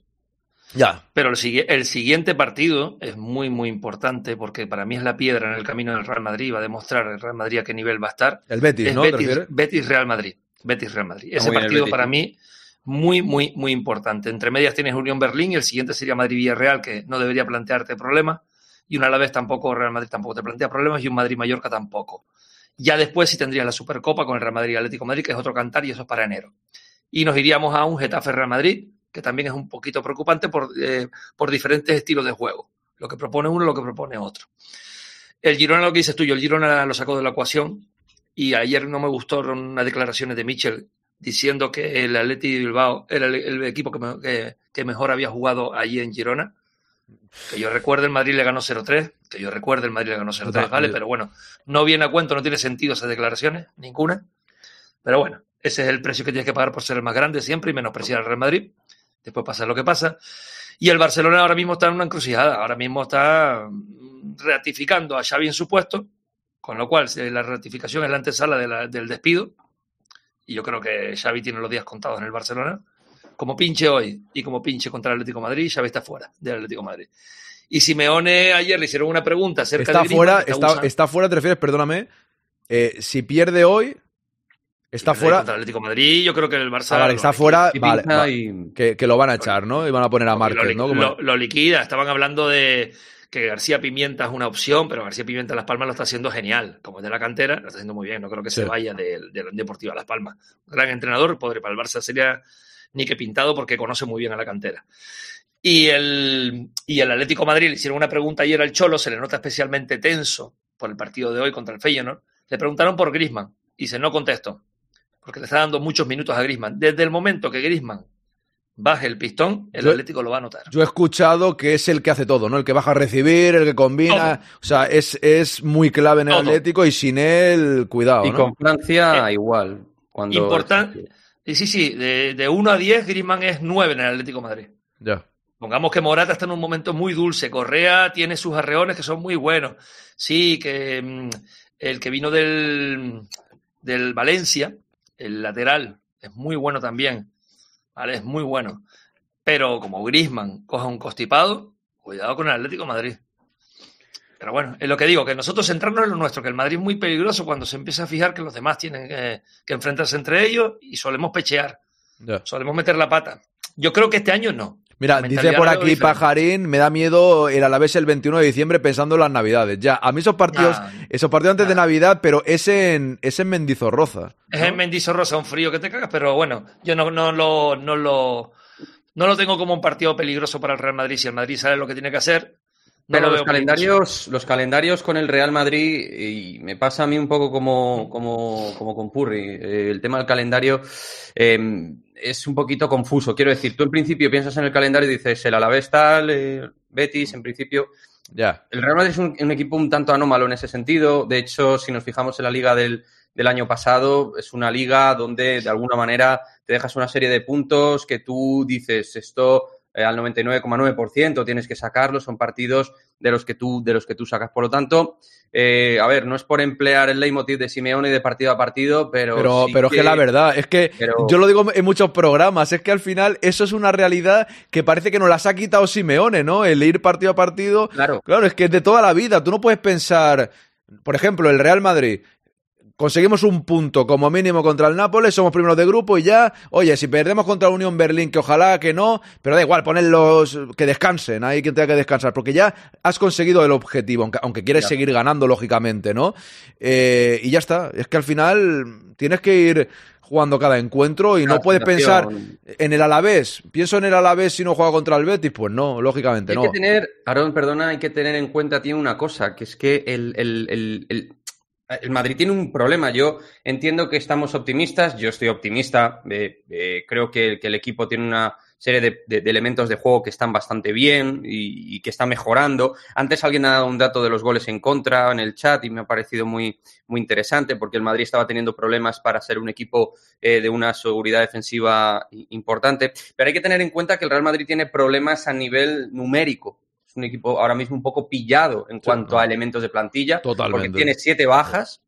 S2: Ya.
S13: Pero el, el, siguiente partido es muy, muy importante porque para mí es la piedra en el camino del Real Madrid. Va a demostrar el Real Madrid a qué nivel va a estar.
S2: El Betis,
S13: es
S2: ¿no?
S13: Betis, Betis Real Madrid. Betis Real Madrid. Ese partido para mí muy, muy, muy importante. Entre medias tienes Unión Berlín y el siguiente sería Madrid-Villarreal, que no debería plantearte problemas. Y una a la vez tampoco, Real Madrid tampoco te plantea problemas y un Madrid-Mallorca tampoco. Ya después sí tendrías la Supercopa con el Real Madrid y Atlético Madrid, que es otro cantar y eso es para enero. Y nos iríamos a un Getafe-Real Madrid, que también es un poquito preocupante por, eh, por diferentes estilos de juego. Lo que propone uno, lo que propone otro. El Girona, lo que dices tú, yo el Girona lo sacó de la ecuación y ayer no me gustaron unas declaraciones de Mitchell diciendo que el Atleti de Bilbao era el, el equipo que, me, que, que, mejor había jugado allí en Girona. Que yo recuerde, el Madrid le ganó 0-3. Que yo recuerde, el Madrid le ganó 0-3, ¿vale? Pero bueno, no viene a cuento, no tiene sentido esas declaraciones, ninguna. Pero bueno, Ese es el precio que tienes que pagar por ser el más grande siempre y menospreciar al Real Madrid. Después pasa lo que pasa. Y el Barcelona ahora mismo está en una encrucijada. Ahora mismo está mm, ratificando a Xavi en su puesto, con lo cual eh, la ratificación es la antesala de la- del despido. Y yo creo que Xavi tiene los días contados en el Barcelona. Como pinche hoy y como pinche contra el Atlético de Madrid, Xavi está fuera del Atlético de Madrid. Y Simeone ayer le hicieron una pregunta acerca
S2: Está
S13: de Griezmann,
S2: fuera, está, está fuera, te refieres, perdóname. eh, si pierde hoy, está fuera.
S13: Contra el Atlético de Madrid, yo creo que el Barça.
S2: Ah, vale, está fuera,
S14: Y
S2: vale,
S14: y-
S2: que, que lo van a echar, ¿no? Y van a poner a Márquez, ¿no? Como-
S13: lo- lo liquida. Estaban hablando de que García Pimienta es una opción, pero García Pimienta en Las Palmas lo está haciendo genial. Como es de la cantera, lo está haciendo muy bien. No creo que
S2: Sí.
S13: se vaya del de, Deportivo a Las Palmas. Gran entrenador, pobre para el Barça sería ni que pintado porque conoce muy bien a la cantera. Y el, y el Atlético de Madrid le hicieron una pregunta ayer al Cholo, se le nota especialmente tenso por el partido de hoy contra el Feyenoord. Le preguntaron por Grisman y dice, no contesto, porque le está dando muchos minutos a Grisman. Desde el momento que Grisman baje el pistón, el
S2: Yo-
S13: Atlético lo va a notar.
S2: Yo he escuchado que es el que hace todo, ¿no? El que baja a recibir, el que combina. O sea, es, es muy clave en el
S13: Todo.
S2: Atlético y sin él, cuidado,
S14: Y
S2: ¿no?
S14: con Francia igual. Cuando
S13: Importante. Y sí, sí, de, de 1 a 10, Griezmann es 9 en el Atlético de Madrid.
S2: Ya.
S13: Pongamos que Morata está en un momento muy dulce. Correa tiene sus arreones que son muy buenos. Sí, que mm, el que vino del, del Valencia, el lateral, es muy bueno también. ¿Vale? Es muy bueno. Pero como Griezmann coja un constipado, cuidado con el Atlético de Madrid. Pero bueno, es lo que digo, que nosotros centrarnos en lo nuestro, que el Madrid es muy peligroso cuando se empieza a fijar que los demás tienen que, que enfrentarse entre ellos y solemos pechear, solemos meter la pata. Yo creo que este año no.
S2: Mira, dice por aquí. Pajarín, me da miedo el Alavés el 21 de diciembre pensando en las Navidades. Ya, a mí esos partidos,
S13: Nah.
S2: esos partidos antes de Navidad, pero es en, es en Mendizorroza.
S13: Es en Mendizorroza un frío que te cagas, pero bueno, yo no, no, lo, no, lo, no lo tengo como un partido peligroso para el Real Madrid. Si el Madrid sabe lo que tiene que hacer, no
S14: Pero
S13: lo
S14: los calendarios, los calendarios con el Real Madrid, y me pasa a mí un poco como, como, como con Purri. eh, el tema del calendario eh, es un poquito confuso. Quiero decir, tú en principio piensas en el calendario y dices el Alavés tal, eh, Betis, en principio.
S2: Ya.
S14: El Real Madrid es un, un equipo un tanto anómalo en ese sentido. De hecho, si nos fijamos en la liga del, del año pasado, es una liga donde de alguna manera te dejas una serie de puntos que tú dices esto eh, al 99,9% tienes que sacarlo. Son partidos de los que tú, de los que tú sacas. Por lo tanto, eh, a ver, no es por emplear el leitmotiv de Simeone de partido a partido, pero.
S2: Pero,
S14: sí
S2: pero es que la verdad, es que
S14: pero-
S2: yo lo digo en muchos programas, es que al final eso es una realidad que parece que nos las ha quitado Simeone, ¿no? El ir partido a partido.
S14: Claro.
S2: Claro, es que es de toda la vida. Tú no puedes pensar, por ejemplo, el Real Madrid. Conseguimos un punto como mínimo contra el Nápoles, somos primeros de grupo y ya, oye, si perdemos contra la Unión Berlín, que ojalá que no, pero da igual, ponenlos que descansen, hay quien tenga que descansar, porque ya has conseguido el objetivo, aunque, aunque quieres
S14: Ya.
S2: seguir ganando, lógicamente, ¿no? Eh, y ya está, es que al final tienes que ir jugando cada encuentro y no puedes pensar en el Alavés. Pienso en el Alavés si no juega contra el Betis, pues no, lógicamente
S14: Hay
S2: no.
S14: que tener, Aarón, perdona, hay que tener en cuenta, tiene una cosa, que es que el, el- el- el- Madrid tiene un problema. Yo entiendo que estamos optimistas, yo estoy optimista, eh, eh, creo que, el equipo tiene una serie de, elementos de juego que están bastante bien y, que está mejorando. Antes alguien ha dado un dato de los goles en contra en el chat y me ha parecido muy, muy interesante porque el Madrid estaba teniendo problemas para ser un equipo eh, de una seguridad defensiva importante. Pero hay que tener en cuenta que el Real Madrid tiene problemas a nivel numérico. Un equipo ahora mismo un poco pillado en cuanto a elementos de plantilla.
S2: Totalmente.
S14: Porque tiene siete bajas.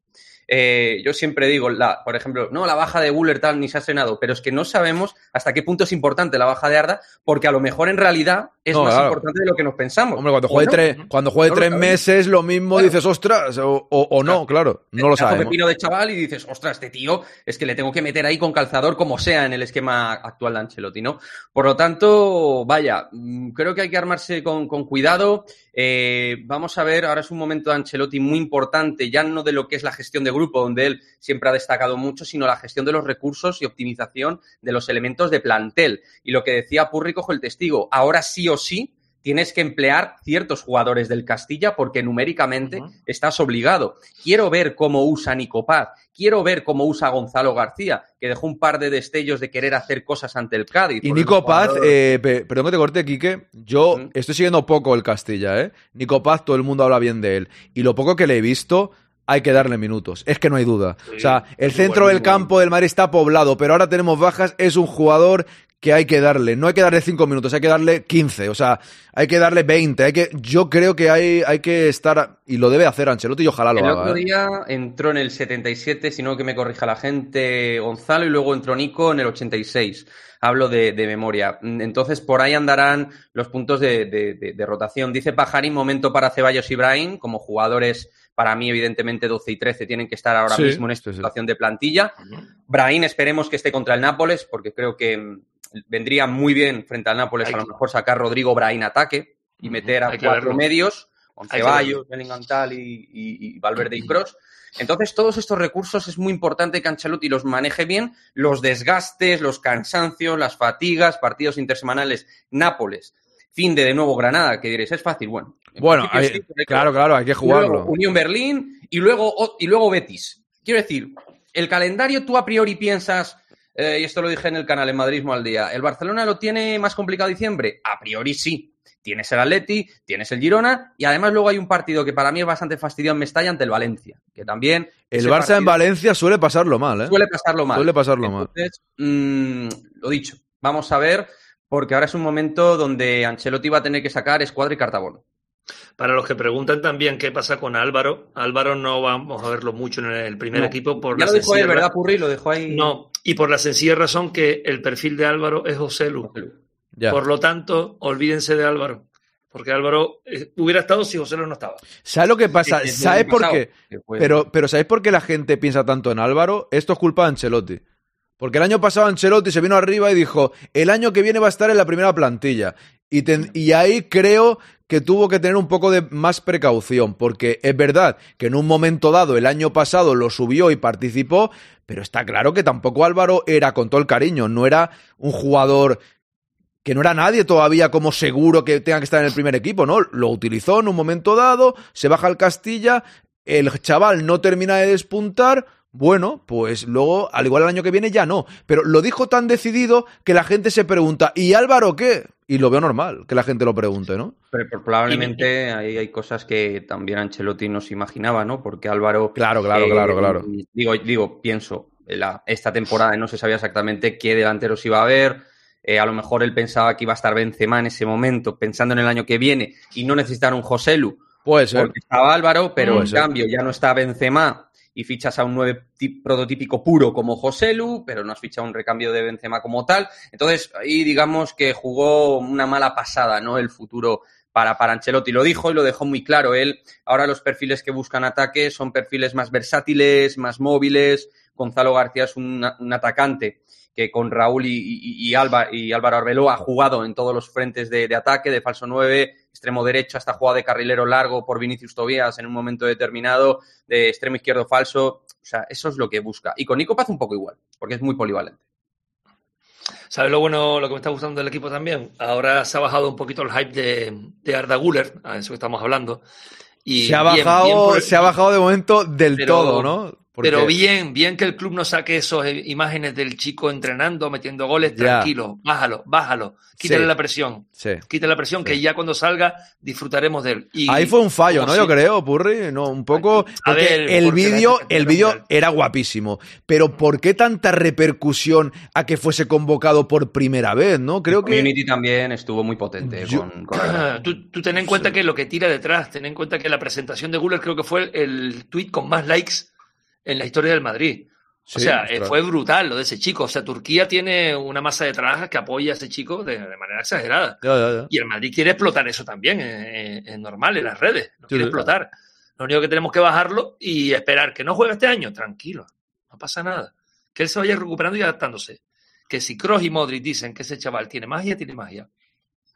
S14: Eh, yo siempre digo, la, por ejemplo, no, la baja de Buller tal ni se ha estrenado, pero es que no sabemos hasta qué punto es importante la baja de Arda, porque a lo mejor en realidad es
S2: No,
S14: más
S2: claro.
S14: importante de lo que nos pensamos.
S2: Hombre, cuando
S14: ¿O
S2: juegue,
S14: no?
S2: tres, cuando juegue
S14: No
S2: tres meses, lo mismo dices, ostras, o, o- o no, claro, no lo sabemos.
S14: pepino de chaval y dices, ostras, este tío es que le tengo que meter ahí con calzador como sea en el esquema actual de Ancelotti, ¿no? Por lo tanto, vaya, mm, creo que hay que armarse con, con cuidado. Eh, vamos a ver, ahora es un momento de Ancelotti muy importante, ya no de lo que es la gestión de grupo, donde él siempre ha destacado mucho, sino la gestión de los recursos y optimización de los elementos de plantel. Y lo que decía Purri, cojo el testigo, ahora sí o sí tienes que emplear ciertos jugadores del Castilla porque numéricamente estás obligado. Quiero ver cómo usa Nico Paz, quiero ver cómo usa Gonzalo García, que dejó un par de destellos de querer hacer cosas ante el Cádiz.
S2: Y Nico Paz,
S14: jugador-
S2: eh, pe- perdón que te corte, Quique, yo estoy siguiendo poco el Castilla, ¿eh? Nico Paz, todo el mundo habla bien de él. Y lo poco que le he visto, hay que darle minutos. Es que no hay duda. o sea, el centro
S13: bueno,
S2: del campo del Madrid está poblado, pero ahora tenemos bajas. Es un jugador que hay que darle. No hay que darle 5 minutos, hay que darle 15. O sea, hay que darle 20. Hay que, yo creo que hay, hay que estar. Y lo debe hacer Ancelotti y ojalá lo
S14: El
S2: haga.
S14: otro
S2: ¿eh?
S14: día entró en el 77, si no que me corrija la gente, Gonzalo, y luego entró Nico en el 86. Hablo de, de memoria. Entonces, por ahí andarán los puntos de, de- de- de rotación. Dice Pajarín, momento para Ceballos y Brahim, como jugadores, para mí, evidentemente, 12 y 13 tienen que estar ahora
S2: Sí,
S14: mismo en esta situación de plantilla. Brahim, esperemos que esté contra el Nápoles, porque creo que vendría muy bien frente al Nápoles
S13: Hay
S14: a lo
S13: que-
S14: mejor sacar Rodrigo Brahim ataque y meter a
S13: hay
S14: cuatro medios, con Ceballos, Bellingham tal y, y- y Valverde y Cross. Entonces, todos estos recursos es muy importante que Ancelotti los maneje bien, los desgastes, los cansancios, las fatigas, partidos intersemanales, Nápoles, fin de de nuevo Granada, que diréis, es fácil, bueno. en
S2: Bueno, hay-
S14: sí, hay
S2: claro, claro, hay que
S14: luego
S2: jugarlo.
S14: Unión Berlín y luego, y luego Betis. Quiero decir, el calendario tú a priori piensas, eh, y esto lo dije en el canal en Madridismo al día, ¿el Barcelona lo tiene más complicado diciembre? A priori sí. Tienes el Atleti, tienes el Girona y además luego hay un partido que para mí es bastante fastidiado en Mestalla ante el Valencia, que también...
S2: El Barça en Valencia suele pasarlo mal, ¿eh?
S14: Suele pasarlo mal.
S2: Suele pasarlo mal.
S14: Entonces, mm, lo dicho, vamos a ver, porque ahora es un momento donde Ancelotti va a tener que sacar escuadra y cartabono.
S13: Para los que preguntan también qué pasa con Álvaro, Álvaro no vamos a verlo mucho en el primer
S14: No.
S13: equipo por
S14: Ya
S13: la
S14: lo dijo él,
S13: sencilla
S14: ¿verdad, Purri? Lo dejó ahí.
S13: No, y por la sencilla razón que el perfil de Álvaro es José Lu.
S2: Ya.
S13: Por lo tanto, olvídense de Álvaro. Porque Álvaro eh, hubiera estado si José Lu no estaba.
S2: ¿Sabes lo que pasa? ¿Sabes por qué? Pero, pero ¿sabéis por qué la gente piensa tanto en Álvaro? Esto es culpa de Ancelotti. Porque el año pasado Ancelotti se vino arriba y dijo, el año que viene va a estar en la primera plantilla. Y, ten- y ahí creo que tuvo que tener un poco de más precaución, porque es verdad que en un momento dado el año pasado lo subió y participó, pero está claro que tampoco Álvaro era, con todo el cariño, no era un jugador que no era nadie todavía como seguro que tenga que estar en el primer equipo, ¿no? Lo utilizó en un momento dado, se baja al Castilla, el chaval no termina de despuntar, bueno, pues luego, al igual el año que viene ya no. Pero lo dijo tan decidido que la gente se pregunta, ¿y Álvaro qué? Y lo veo normal, que la gente lo pregunte, ¿no?
S14: Pero, pero probablemente ahí hay cosas que también Ancelotti no se imaginaba, ¿no? Porque Álvaro.
S2: Claro, claro,
S14: eh,
S2: claro, claro.
S14: Digo, digo, pienso, la- esta temporada no se sabía exactamente qué delanteros iba a haber. eh, a lo mejor él pensaba que iba a estar Benzema en ese momento, pensando en el año que viene, y no necesitar un Joselu.
S2: Puede ser.
S14: Porque estaba Álvaro, pero
S2: Puede
S14: en
S2: ser.
S14: cambio ya no está Benzema y fichas a un nueve ti- prototípico puro como Joselu, pero no has fichado un recambio de Benzema como tal. Entonces, ahí digamos que jugó una mala pasada, ¿no? El futuro para, para Ancelotti. Lo dijo y lo dejó muy claro. Él, ahora los perfiles que buscan ataque son perfiles más versátiles, más móviles. Gonzalo García es un atacante que con Raúl y, y- y Alba- y Álvaro Arbeloa ha jugado en todos los frentes de, de ataque, de falso 9, extremo derecho, hasta jugado de carrilero largo por Vinicius Tobías en un momento determinado, de extremo izquierdo falso. O sea, eso es lo que busca. Y con Nico Paz un poco igual, porque es muy polivalente.
S13: ¿Sabes lo bueno, lo que me está gustando del equipo también? Ahora se ha bajado un poquito el hype de, de Arda Guller, a eso que estamos hablando. Y
S2: se ha bajado,
S13: bien por el-
S2: se ha bajado de momento del
S13: Pero-
S2: todo, ¿no? Porque-
S13: Pero bien, bien que el club no saque esas imágenes del chico entrenando, metiendo goles,
S2: Ya.
S13: tranquilo, bájalo, bájalo, quítale
S2: Sí.
S13: la presión,
S2: Sí.
S13: quítale la presión, que ya cuando salga disfrutaremos de él. Y
S2: Ahí fue un fallo, ¿no? Yo creo, Purri, no, un poco.
S13: A
S2: Porque
S13: ver,
S2: el vídeo, el
S13: era
S2: vídeo era guapísimo. Pero ¿por qué tanta repercusión a que fuese convocado por primera vez, no? Creo que.
S14: Community también estuvo muy potente con, con
S13: tú, tú ten en cuenta que lo que tira detrás, ten en cuenta que la presentación de Guller creo que fue el, el tweet con más likes en la historia del Madrid. O
S2: Sí,
S13: sea, eh, fue brutal lo de ese chico. O sea, Turquía tiene una masa de trabajas que apoya a ese chico de, de manera exagerada.
S2: Ya, ya, ya.
S13: Y el Madrid quiere explotar eso también, eh, eh, es normal, en las redes. Lo quiere
S2: sí.
S13: explotar. Lo único que tenemos que bajarlo y esperar que no juegue este año, tranquilo, no pasa nada. Que él se vaya recuperando y adaptándose. Que si Kroos y Modric dicen que ese chaval tiene magia, tiene magia.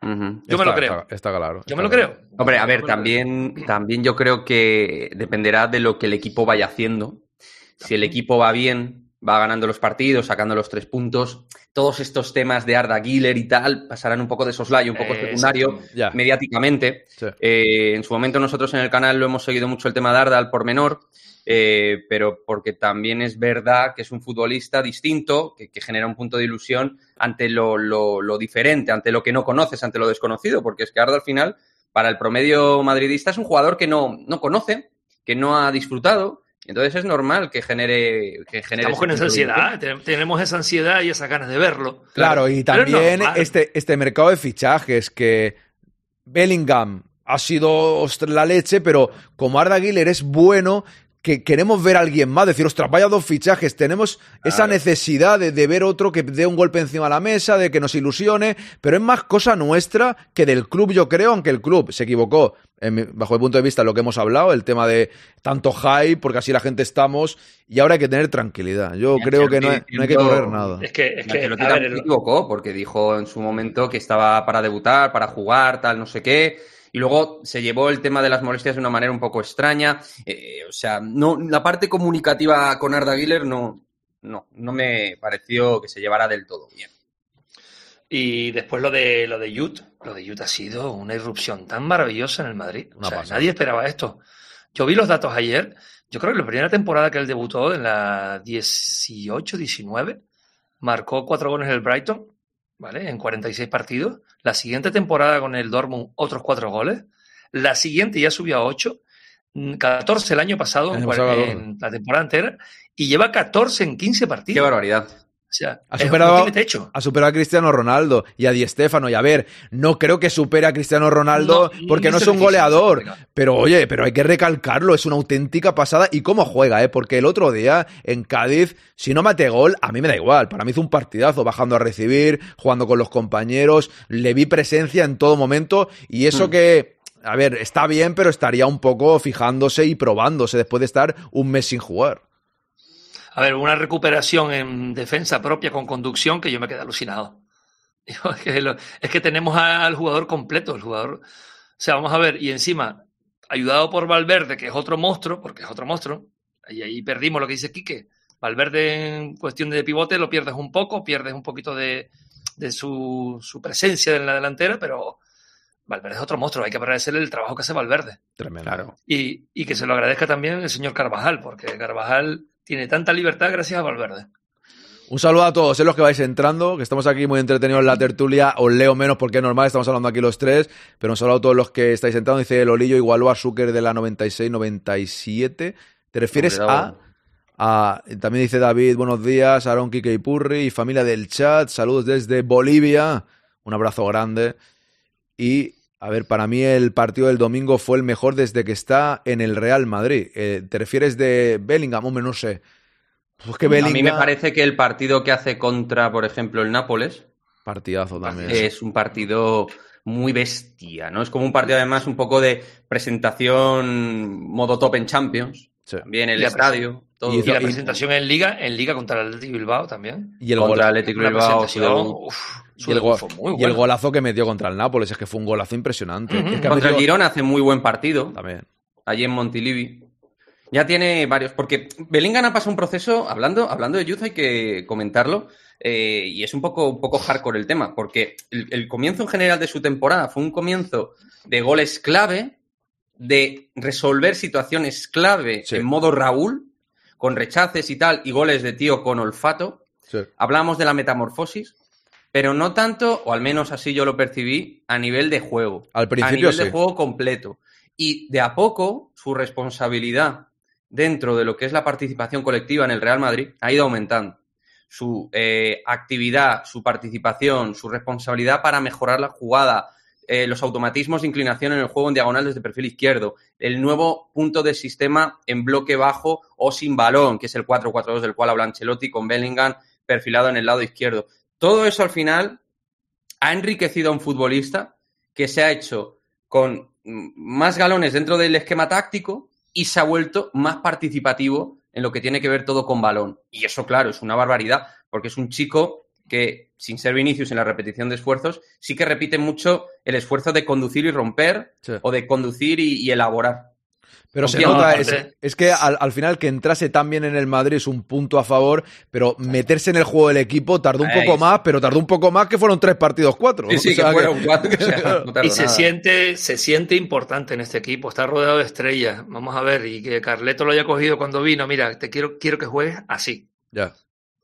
S13: Yo me lo creo.
S2: Está, está claro.
S13: Yo
S2: está
S13: me lo
S2: claro.
S13: creo.
S14: Hombre, a ver, también, también yo creo que dependerá de lo que el equipo vaya haciendo. Si el equipo va bien, va ganando los partidos, sacando los tres puntos, todos estos temas de Arda Güler y tal pasarán un poco de soslayo, un poco
S13: Eh,
S14: secundario mediáticamente.
S2: Sí.
S14: Eh, en su momento nosotros en el canal lo hemos seguido mucho el tema de Arda al por menor, eh, pero porque también es verdad que es un futbolista distinto, que, que genera un punto de ilusión ante lo, lo- lo diferente, ante lo que no conoces, ante lo desconocido, porque es que Arda al final, para el promedio madridista, es un jugador que no, no conoce, que no ha disfrutado, Entonces es normal que genere. Que genere
S13: Estamos con esa
S14: de
S13: ansiedad, te- tenemos esa ansiedad y esas ganas de verlo.
S2: Claro, y también este, este mercado de fichajes que Bellingham ha sido la leche, pero como Arda Güler es bueno, que queremos ver a alguien más, decir, ostras, vaya dos fichajes, tenemos esa necesidad de, de ver otro que dé un golpe encima de la mesa, de que nos ilusione, pero es más cosa nuestra que del club, yo creo, aunque el club se equivocó, en bajo el punto de vista, lo que hemos hablado, el tema de tanto hype, porque así la gente estamos, y ahora hay que tener tranquilidad. Yo creo que no hay, no hay que correr nada.
S13: Es que, es que ver,
S14: equivocó porque dijo en su momento que estaba para debutar, para jugar, tal, no sé qué. Y luego se llevó el tema de las molestias de una manera un poco extraña. Eh, o sea, no, la parte comunicativa con Arda Güler no, no, no me pareció que se llevara del todo bien.
S13: Y después lo de lo de Yut, lo de Yut ha sido una irrupción tan maravillosa en el Madrid. O sea, nadie esperaba esto. Yo vi los datos ayer. Yo creo que la primera temporada que él debutó, en la 18-19, marcó cuatro goles en el Brighton, ¿vale? En 46 partidos. La siguiente temporada con el Dortmund, otros cuatro goles. La siguiente ya subió a 8. 14 el año pasado,
S2: El
S13: en,
S2: año pasado, claro.
S13: en la temporada entera. Y lleva 14 en 15 partidos.
S14: Qué barbaridad.
S13: O sea,
S2: Ha superado,
S13: techo.
S2: ha superado a Cristiano Ronaldo y a Di Stéfano. Y a ver, no creo que supere a Cristiano Ronaldo
S13: No,
S2: porque no es un goleador. Pero oye, pero hay que recalcarlo, es una auténtica pasada. ¿Y cómo juega, eh? Porque el otro día en Cádiz, si no mate gol, a mí me da igual. Para mí hizo un partidazo, bajando a recibir, jugando con los compañeros. Le vi presencia en todo momento. Y eso
S14: Hmm.
S2: que, a ver, está bien, pero estaría un poco fijándose y probándose después de estar un mes sin jugar.
S13: A ver, una recuperación en defensa propia con conducción que yo me quedé alucinado. Es, que lo- es que tenemos al jugador completo, el jugador. O sea, vamos a ver, y encima, ayudado por Valverde, que es otro monstruo, porque es otro monstruo, y ahí perdimos lo que dice Quique. Valverde en cuestión de pivote lo pierdes un poco, pierdes un poquito de, de su, su presencia en la delantera, pero Valverde es otro monstruo, hay que agradecerle el trabajo que hace Valverde.
S2: Tremendo.
S14: Claro.
S13: Y, y que se lo agradezca también el señor Carvajal, porque Carvajal tiene tanta libertad gracias a Valverde.
S2: Un saludo a todos, eh, los que vais entrando, que estamos aquí muy entretenidos en la tertulia. Os leo menos porque es normal, estamos hablando aquí los tres. Pero un saludo a todos los que estáis entrando. Dice el Olillo igualó a Zucker de la 96-97. ¿Te refieres
S14: Hombre,
S2: a, a- También dice David, buenos días, Aaron, Kike y Purri y familia del chat. Saludos desde Bolivia. Un abrazo grande. Y, a ver, para mí el partido del domingo fue el mejor desde que está en el Real Madrid. Eh, ¿Te refieres de Bellingham? Hombre, no sé. Pues que
S14: A mí me
S2: Bellingham...
S14: parece que el partido que hace contra, por ejemplo, el Nápoles
S2: Partidazo también.
S14: es un partido muy bestia, ¿no? Es como un partido además un poco de presentación modo top en Champions.
S2: Sí.
S14: También el
S13: Y
S14: estadio. Todo.
S13: Y la
S2: y-
S13: presentación en Liga, en Liga contra el Atlético Bilbao también.
S2: Y el,
S14: contra
S2: gol-
S14: Atlético
S13: Una
S14: Bilbao.
S2: y el gol- y el golazo que metió contra el Nápoles, es que fue un golazo impresionante. Es que
S14: Contra el Girona hace muy buen partido.
S2: También.
S14: allí en Montilivi. Ya tiene varios, porque Bellingham ha pasado un proceso, hablando, hablando de Youth hay que comentarlo, eh, y es un poco, un poco hardcore el tema, porque el, el comienzo en general de su temporada fue un comienzo de goles clave, de resolver situaciones clave
S2: Sí.
S14: en modo Raúl, con rechaces y tal, y goles de tío con olfato.
S2: Sí.
S14: Hablamos de la metamorfosis, pero no tanto, o al menos así yo lo percibí, a nivel de juego.
S2: Al
S14: a
S2: principio
S14: nivel
S2: sí.
S14: de juego completo. Y de a poco su responsabilidad dentro de lo que es la participación colectiva en el Real Madrid ha ido aumentando. Su eh, actividad, su participación, su responsabilidad para mejorar la jugada, eh, los automatismos de inclinación en el juego en diagonal desde perfil izquierdo, el nuevo punto de sistema en bloque bajo o sin balón, que es el 4-4-2 del cual habla Ancelotti con Bellingham perfilado en el lado izquierdo. Todo eso al final ha enriquecido a un futbolista que se ha hecho con mm, más galones dentro del esquema táctico y se ha vuelto más participativo en lo que tiene que ver todo con balón. Y eso, claro, es una barbaridad, porque es un chico que, sin ser Vinicius en la repetición de esfuerzos, sí que repite mucho el esfuerzo de conducir y romper
S2: Sí.
S14: o de conducir y, y elaborar.
S2: Pero se nota,
S13: no,
S2: es, que al, al final que entrase tan bien en el Madrid es un punto a favor, pero meterse en el juego del equipo tardó un
S14: Ahí
S2: poco más, pero tardó un poco más que fueron tres partidos, cuatro.
S14: Sí, sí,
S2: O sea
S14: que fueron cuatro. o sea, no tardó
S13: Y se
S14: nada.
S13: siente, se siente importante en este equipo, está rodeado de estrellas. Vamos a ver, y que Carleto lo haya cogido cuando vino, mira, te quiero, quiero que juegues así.
S2: Ya.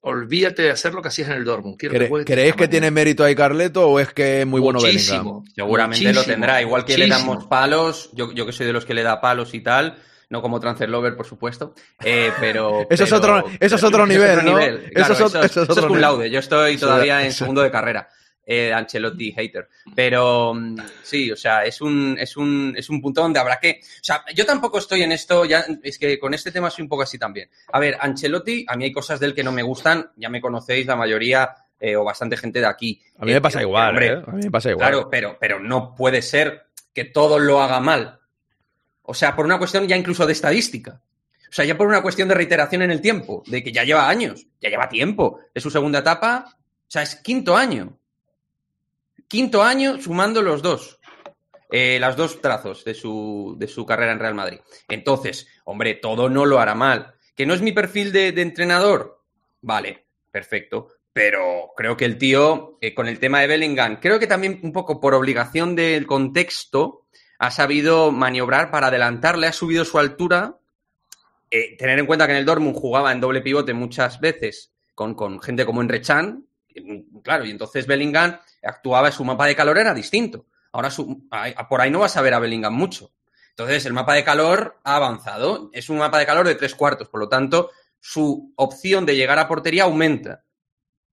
S13: Olvídate de hacer lo que hacías en el Dortmund. Quiero que
S2: ¿Cre-
S13: juegues de
S2: ¿Creéis
S13: esta
S2: que tiene mérito ahí Carleto o es que es muy bueno
S13: Muchísimo,
S2: Bellingham?
S14: Seguramente lo tendrá, igual que le damos palos, yo, yo que soy de los que le da palos y tal, no como Transfer Lover, por supuesto, eh, pero...
S2: Eso es
S14: pero-
S2: otro- eso es otro nivel, ¿no?
S14: nivel,
S2: Eso
S14: claro,
S2: es otro- eso es nivel.
S14: laude, yo estoy todavía en segundo de carrera. Eh, Ancelotti hater. Pero mm, sí, o sea, es un, es un, es un punto donde habrá que. O sea, yo tampoco estoy en esto, ya es que con este tema soy un poco así también. A ver, Ancelotti, a mí hay cosas de él que no me gustan, ya me conocéis la mayoría eh, o bastante gente de aquí.
S2: A mí me
S14: Eh,
S2: pasa
S14: pero,
S2: igual,
S14: hombre.
S2: A mí me pasa igual.
S14: Claro, pero, pero no puede ser que todo lo haga mal. O sea, por una cuestión ya incluso de estadística. O sea, ya por una cuestión de reiteración en el tiempo, de que ya lleva años, ya lleva tiempo. Es su segunda etapa, o sea, es quinto año. Quinto año sumando los dos. Eh, las dos trazos de su, de su carrera en Real Madrid. Entonces, hombre, todo no lo hará mal. ¿Que no es mi perfil de, entrenador? Vale, perfecto. Pero creo que el tío, eh, con el tema de Bellingham, creo que también un poco por obligación del contexto, ha sabido maniobrar para adelantarle, ha subido su altura. Eh, tener en cuenta que en el Dortmund jugaba en doble pivote muchas veces con, con gente como Enrechan, claro, y entonces Bellingham actuaba, su mapa de calor era distinto. Ahora su- por ahí no vas a ver a Bellingham mucho. Entonces el mapa de calor ha avanzado, es un mapa de calor de tres cuartos, por lo tanto su opción de llegar a portería aumenta.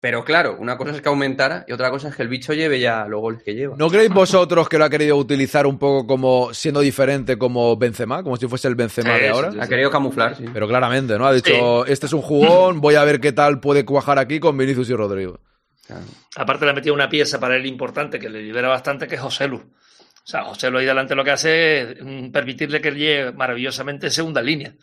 S14: Pero claro, una cosa es que aumentara y otra cosa es que el bicho lleve ya los goles que lleva.
S2: ¿No creéis vosotros que lo ha querido utilizar un poco como siendo diferente como Benzema, como si fuese el Benzema
S14: Sí,
S2: de ahora?
S14: sí, sí. Ha querido camuflar, sí.
S2: Pero claramente, ¿no? Ha dicho, este es un jugón, voy a ver qué tal puede cuajar aquí con Vinicius y Rodrigo.
S13: Aparte le ha metido una pieza para él importante que le libera bastante, que es José Lu. O sea, José Lu ahí delante lo que hace es mm, permitirle que llegue maravillosamente en segunda línea.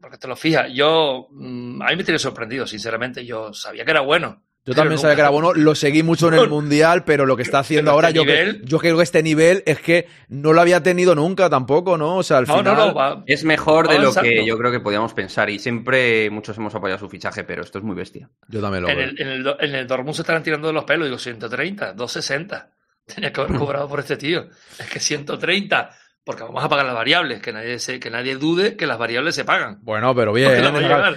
S13: Porque te lo fijas, yo, mm, a mí me tiene sorprendido, sinceramente. Yo sabía que era bueno.
S2: Yo
S13: pero
S2: también sabía que era bueno, lo seguí mucho en el Mundial, pero lo que está haciendo ahora,
S13: este
S2: yo, que- yo creo que este nivel es que no lo había tenido nunca tampoco, ¿no? O sea, al
S13: No,
S2: final...
S13: no, no, va-
S14: Es mejor de lo que yo creo que podíamos pensar y siempre muchos hemos apoyado su fichaje, pero esto es muy bestia.
S2: Yo también lo
S13: En
S2: veo.
S13: el, en, el, en el Dortmund se estarán tirando de los pelos. Digo, 130, 260. Tenía que haber cobrado por este tío. Es que 130. Porque vamos a pagar las variables. Que nadie, se, que nadie dude que las variables se pagan.
S2: Bueno, pero bien,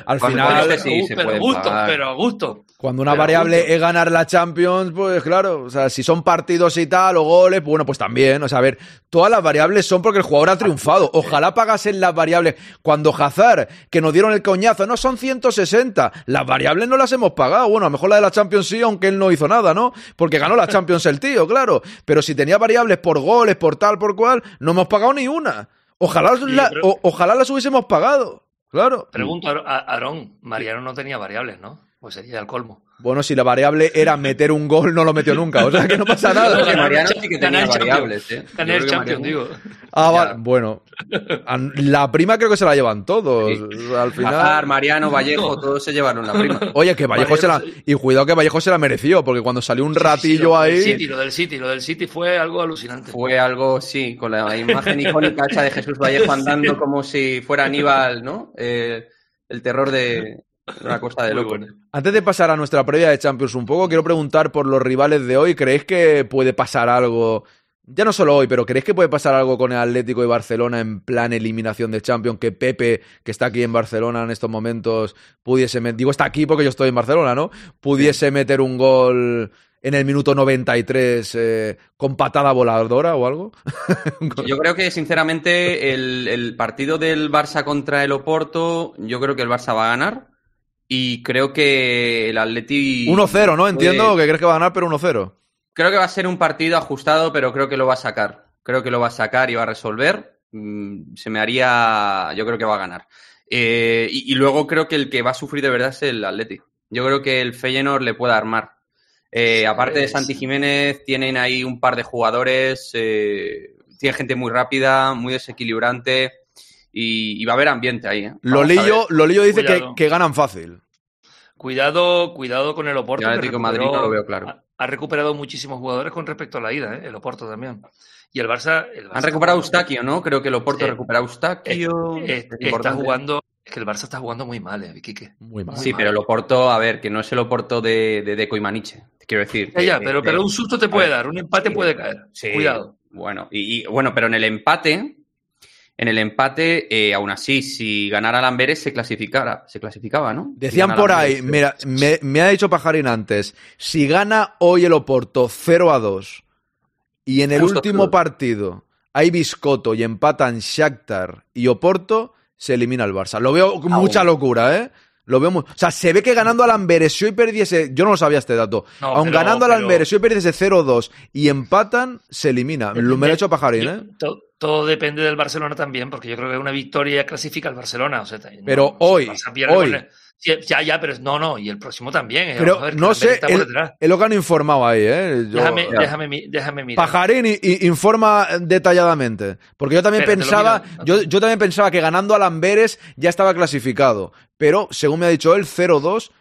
S2: al, final,
S14: sí se
S13: pero a gusto,
S14: pagar.
S13: pero a gusto.
S2: cuando una
S13: pero
S2: variable es ganar la Champions, pues claro, o sea, si son partidos y tal, o goles, pues bueno, pues también, o sea, a ver, todas las variables son porque el jugador ha triunfado. Ojalá pagasen las variables. Cuando Hazard, que nos dieron el coñazo, no son 160, las variables no las hemos pagado. Bueno, a lo mejor la de la Champions sí, aunque él no hizo nada, ¿no? Porque ganó la Champions el tío, claro. Pero si tenía variables por goles, por tal, por cual, no hemos pagado ni una. Ojalá, la-
S13: pero-
S2: o- ojalá las hubiésemos pagado. Claro.
S13: Pregunto a a Aarón. Mariano no tenía variables, ¿no? Pues sería el colmo.
S2: Bueno, si la variable era meter un gol, no lo metió nunca. O sea que no pasa
S14: Creo
S2: nada.
S14: que Mariano sí que
S13: Ganar
S14: tenía variables, ¿eh? Creo
S13: el Champions, digo.
S2: Ah, vale. Bueno, la prima creo que se la llevan todos.
S14: Sí.
S2: Al final.
S14: Hazard, Mariano, Vallejo, todos se llevaron la prima.
S2: Oye, que Vallejo se la. Y cuidado que Vallejo se la mereció, porque cuando salió un ratillo
S13: lo del
S2: ahí.
S13: City, lo del City, lo del City fue algo alucinante.
S14: Fue algo, sí, con la imagen icónica esa de Jesús Vallejo andando como si fuera Aníbal, ¿no? Eh, el terror de una cosa de loco.
S13: bueno.
S2: Antes de pasar a nuestra previa de Champions un poco, quiero preguntar por los rivales de hoy. ¿Creéis que puede pasar algo? Ya no solo hoy, pero ¿creéis que puede pasar algo con el Atlético de Barcelona en plan eliminación de Champions? Que Pepe, que está aquí en Barcelona en estos momentos, pudiese meter. Digo, está aquí porque yo estoy en Barcelona, ¿no? Pudiese meter un gol en el minuto 93 eh, con patada voladora o algo.
S14: Yo creo que, sinceramente, el, el partido del Barça contra el Oporto, yo creo que el Barça va a ganar. Y creo que el Atleti...
S2: 1-0, ¿no? Entiendo
S14: puede-
S2: que crees que va a ganar, pero 1-0.
S14: Creo que va a ser un partido ajustado, pero creo que lo va a sacar. Creo que lo va a sacar y va a resolver. Mm, Se me haría. Yo creo que va a ganar. Eh, y, y luego creo que el que va a sufrir de verdad es el Atleti. Yo creo que el Feyenoord le puede armar. Eh, aparte de
S13: Pues-
S14: Santi Jiménez, tienen ahí un par de jugadores. eh, tiene gente muy rápida, muy desequilibrante. Y, y va a haber ambiente ahí. ¿eh?
S2: Lolillo. Lolillo dice que, que ganan fácil.
S13: Cuidado, cuidado con el Oporto.
S14: Atlético Madrid no lo veo claro.
S13: Ha, ha recuperado muchísimos jugadores con respecto a la ida, ¿eh? el Oporto también. Y el Barça. el Barça
S14: Han recuperado Eustaquio, ¿no? Creo que el Oporto
S13: Sí.
S14: recupera a Eustaquio.
S13: Eh, eh,
S14: Es
S13: está jugando. Es que el Barça está jugando muy mal, ¿eh, Quique?
S2: Muy mal.
S14: Sí, pero el Oporto, a ver, que no es el Oporto de, de Deco y Maniche. Quiero decir.
S13: Ya, pero, pero un susto te puede
S14: ver,
S13: dar, un empate
S14: sí,
S13: puede caer.
S14: sí,
S13: Cuidado.
S14: Bueno, y, y- bueno, pero en el empate, en el empate, eh, aún así, si ganara Lamberes se clasificara, se clasificaba, ¿no?
S2: Decían por ahí, mira, me, me ha dicho Pajarín antes, si gana hoy el Oporto 0 a 2 y en el
S14: Justo
S2: último partido hay Biscotto y empatan Shakhtar y Oporto, se elimina el Barça. Lo veo con mucha locura, ¿eh? Lo veo muy... O sea, se ve que ganando al Amberes, si hoy perdiese... Yo no lo sabía este dato.
S13: No,
S2: Aun
S13: pero-
S2: ganando al
S13: pero-
S2: Amberes, si hoy perdiese 0-2 y empatan, se elimina. Lo me lo ha hecho Pajarín, ¿eh?
S13: Todo depende del Barcelona también, porque yo creo que una victoria clasifica al Barcelona. O sea, no-
S2: Pero
S13: no,
S2: hoy,
S13: el
S2: hoy.
S13: el- ya, ya, pero no, no, y el próximo también. eh,
S2: Pero
S13: a ver,
S2: no
S13: el
S2: sé,
S13: Amberes está por
S2: es
S13: detrás.
S2: es lo que han informado ahí, ¿eh? Yo-
S13: déjame, déjame, mi- déjame mirar.
S2: Pajarín informa detalladamente. Porque yo también pensaba, yo, yo también pensaba que ganando al Amberes ya estaba clasificado. Pero, según me ha dicho él, 0-2.